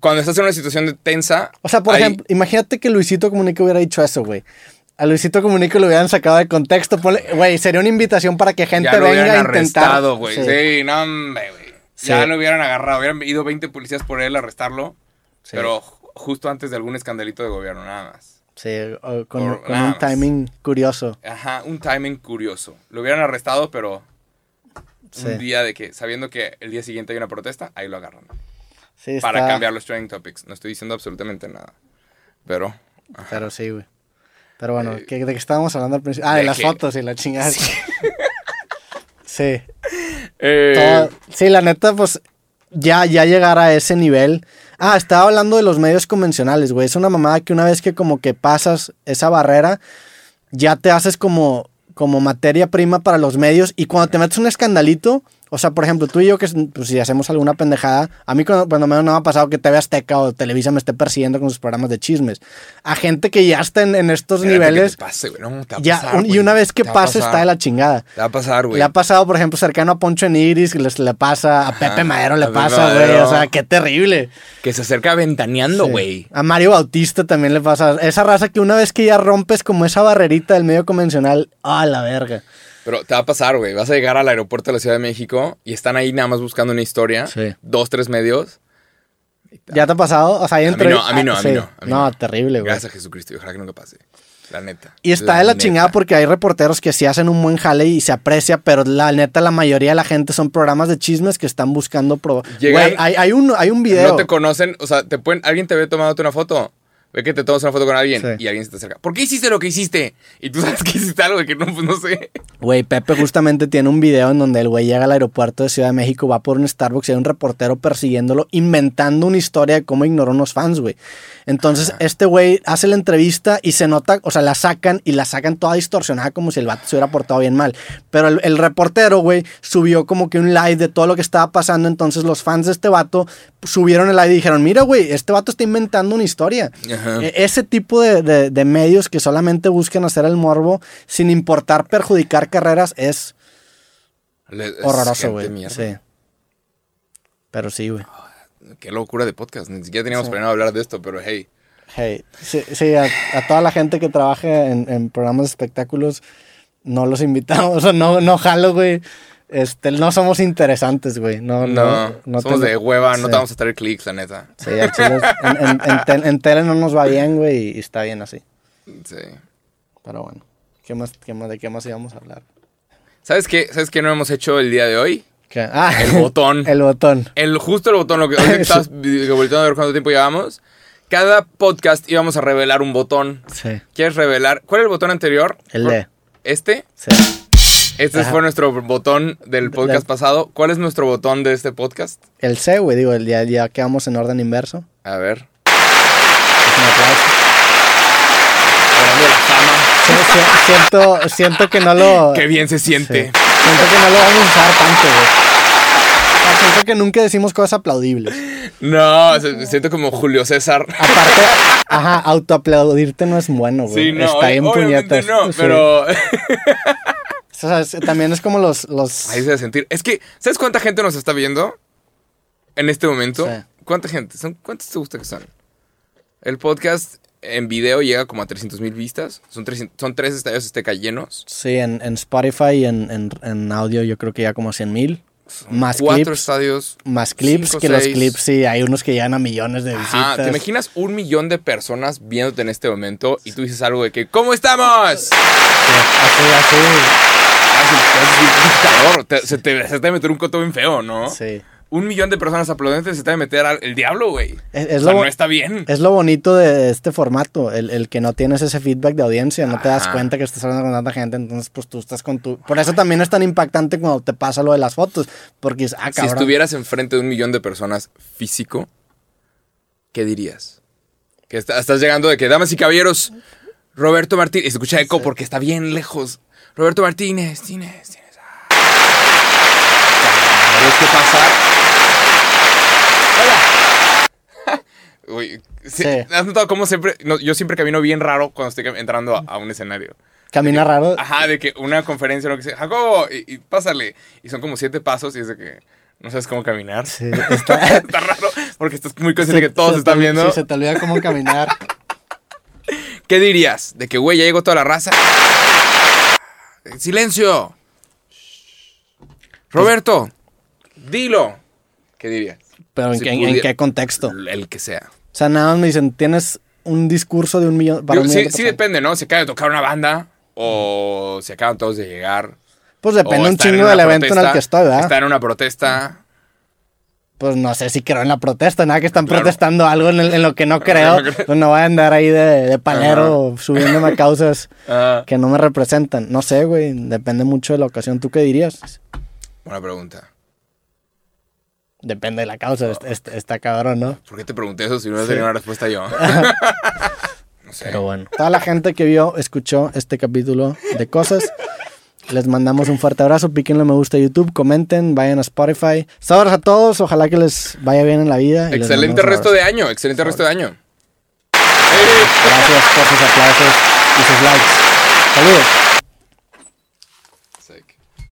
cuando estás en una situación de tensa. O sea, por ejemplo, imagínate que Luisito Comunica hubiera dicho eso, güey. A Luisito Comunica lo hubieran sacado de contexto. Güey, sería una invitación para que gente ya lo venga a hubieran intentar. arrestado, güey. Sí. Sí. no, hombre, güey. Sí. Ya lo hubieran agarrado. Hubieran ido 20 policías por él a arrestarlo. Sí. Pero ju- justo antes de algún escandalito de gobierno, nada más. Sí, o con, Por- con nada un más. timing curioso. Ajá, un timing curioso. Lo hubieran arrestado, pero Sí. un día de que, sabiendo que el día siguiente hay una protesta, ahí lo agarran. Sí, Para está- cambiar los trending topics. No estoy diciendo absolutamente nada. Pero. Pero sí, güey. Pero bueno, Eh, ¿qué- ¿de qué estábamos hablando al principio? Ah, de, de las que- fotos y la chingada. Sí. eh, Todo- sí, la neta, pues ya, ya llegar a ese nivel. Ah, estaba hablando de los medios convencionales, güey. Es una mamada que una vez que como que pasas esa barrera, ya te haces como, como materia prima para los medios. Y cuando te metes un escandalito, O sea, por ejemplo, tú y yo, que pues, si hacemos alguna pendejada, a mí cuando, cuando menos no me ha pasado que TV Azteca o Televisa me esté persiguiendo con sus programas de chismes. A gente que ya está en, en estos Espérate que niveles, te pase, güey. No, te va a ya, pasar, un- y güey. una vez que a pase está de la chingada. Te va a pasar, güey. Le ha pasado, por ejemplo, cercano a Poncho en Iris, que les, le pasa, a Pepe Madero le a pasa, güey. Madero. O sea, qué terrible. Que se acerca ventaneando, Sí. güey. A Mario Bautista también le pasa. Esa raza que una vez que ya rompes como esa barrerita del medio convencional, ¡ah, la verga! Pero te va a pasar, güey. Vas a llegar al aeropuerto de la Ciudad de México y están ahí nada más buscando una historia. Sí. Dos, tres medios. ¿Ya te ha pasado? O sea, hay A mí no, a mí no, a mí no. a mí No, terrible, güey. Gracias a Jesucristo. Ojalá que nunca pase. La neta. Y está de la neta. chingada porque hay reporteros que sí hacen un buen jale y se aprecia, pero la neta, la mayoría de la gente son programas de chismes que están buscando. Pro... Llegan- Güey, hay, hay un, hay un video. No te conocen, o sea, te pueden, alguien te ve tomándote una foto. Ve que te tomas una foto con alguien Sí. y alguien se te acerca. ¿Por qué hiciste lo que hiciste? Y tú sabes que hiciste algo que no, pues no sé. Güey, Pepe justamente tiene un video en donde el güey llega al aeropuerto de Ciudad de México, va por un Starbucks y hay un reportero persiguiéndolo, inventando una historia de cómo ignoró unos fans, güey. Entonces, este güey hace la entrevista y se nota, o sea, la sacan y la sacan toda distorsionada como si el vato se hubiera portado bien mal. Pero el, el reportero, güey, subió como que un live de todo lo que estaba pasando. Entonces, los fans de este vato subieron el live y dijeron: Mira, güey, este vato está inventando una historia. Ajá. E- Ese tipo de, de- de medios que solamente buscan hacer el morbo sin importar perjudicar carreras es Le- es horroroso, güey. Sí. Pero sí, güey. Qué locura de podcast. Ni siquiera teníamos Sí. planeado hablar de esto, pero hey. Hey, sí, sí, a, a toda la gente que trabaja en, en programas de espectáculos, no los invitamos, o no, no jalo, güey. Este, no somos interesantes, güey. No, No, no, no somos de hueva, no te vamos a traer clics, la neta. Sí, al chile es- en, en- en tel- en tele no nos va bien, güey, y está bien así. Sí. Pero bueno, ¿qué más, qué más, ¿de qué más íbamos a hablar? ¿Sabes qué? ¿Sabes qué no hemos hecho el día de hoy? ¿Qué? Ah, El botón. el botón. El, justo el botón, lo que hoy estabas volteando a ver cuánto tiempo llevamos. Cada podcast íbamos a revelar un botón. Sí, ¿Quieres revelar? ¿Cuál es el botón anterior? el D. ¿Este? Sí. Este Ajá. fue nuestro botón del podcast pasado. ¿Cuál es nuestro botón de este podcast? El C, güey, digo, el ya, ya quedamos en orden inverso. A ver. Es un aplauso. Sí, siento, siento que no lo. Qué bien se sí. siente. Siento que no lo vamos a usar tanto, güey. Sea, siento que nunca decimos cosas aplaudibles. No, siento como Julio César. Aparte, ajá, autoaplaudirte no es bueno, güey. Sí, no, Está bien puñetas. no, pero sea, es- también es como los. los... ahí se debe sentir. Es que, ¿sabes cuánta gente nos está viendo en este momento? Sí. ¿Cuánta gente? ¿Son, ¿Cuántos te gusta que son? El podcast en video llega como a 300 mil vistas. Son, 300 son tres estadios Azteca llenos. Sí, en, en Spotify y en, en, en audio yo creo que ya como 100 mil. Más Cuatro clips. estadios. Más clips, cinco, que los clips sí, hay unos que llegan a millones de visitas. Ajá, ¿te imaginas un millón de personas viéndote en este momento y tú dices algo de que ¿Cómo estamos? Sí, así, así. Ah, sí, es dictador. Te- se, te, se te un coto bien feo, ¿no? Sí. Un millón de personas aplaudiendo se te debe meter al el diablo, güey. Es, O es sea, lo, no está bien. es lo bonito de este formato, el, el que no tienes ese feedback de audiencia, no te das cuenta que estás hablando con tanta gente, entonces pues tú estás con tu... Por eso también es tan impactante cuando te pasa lo de las fotos, porque es, ah, Si estuvieras enfrente de un millón de personas físico, ¿qué dirías? Que está- estás llegando de que, damas y caballeros, Roberto Martínez. Y se escucha eco porque está bien lejos. Roberto Martínez, tienes, tienes. ah. Tienes que pasar. Hola. Uy, sí. ¿Has notado cómo siempre.? no, yo siempre camino bien raro cuando estoy entrando a, a un escenario. Camina raro. Ajá, de que una conferencia o lo que sea, Jacobo, y, y pásale. Y son como siete pasos y es de que no sabes cómo caminar. Sí, está... Está raro porque estás muy consciente se- que todos se están viendo. Sí, se te olvida cómo caminar. ¿Qué dirías? De que, güey, ya llegó toda la raza. ¡Silencio! Roberto, dilo. ¿Qué dirías? Pero ¿en, Si qué, en pudi- qué contexto? El que sea. O sea, nada más me dicen, tienes un discurso de un millón... Para Digo, un sí, millón de sí depende, ¿no? Si acaba de tocar una banda o si acaban todos de llegar. Pues depende un chingo del evento en el que estoy, ¿verdad? Estar en una protesta. Pues no sé si creo en la protesta, nada que están Claro. protestando algo en, el- en lo que no creo. pues no voy a andar ahí de, de palero subiéndome a causas que no me representan. No sé, güey, depende mucho de la ocasión. ¿Tú qué dirías? buena pregunta. Depende de la causa, est- est- está cabrón, ¿no? ¿Por qué te pregunté eso si no tenía una respuesta yo? no sé. Pero bueno. Toda la gente que vio, escuchó este capítulo de cosas Les mandamos un fuerte abrazo. Píquenle me gusta a YouTube, comenten, vayan a Spotify. Saludos a todos. Ojalá que les vaya bien en la vida. Excelente resto de año, excelente resto de año. Gracias por sus aplausos y sus likes. Saludos.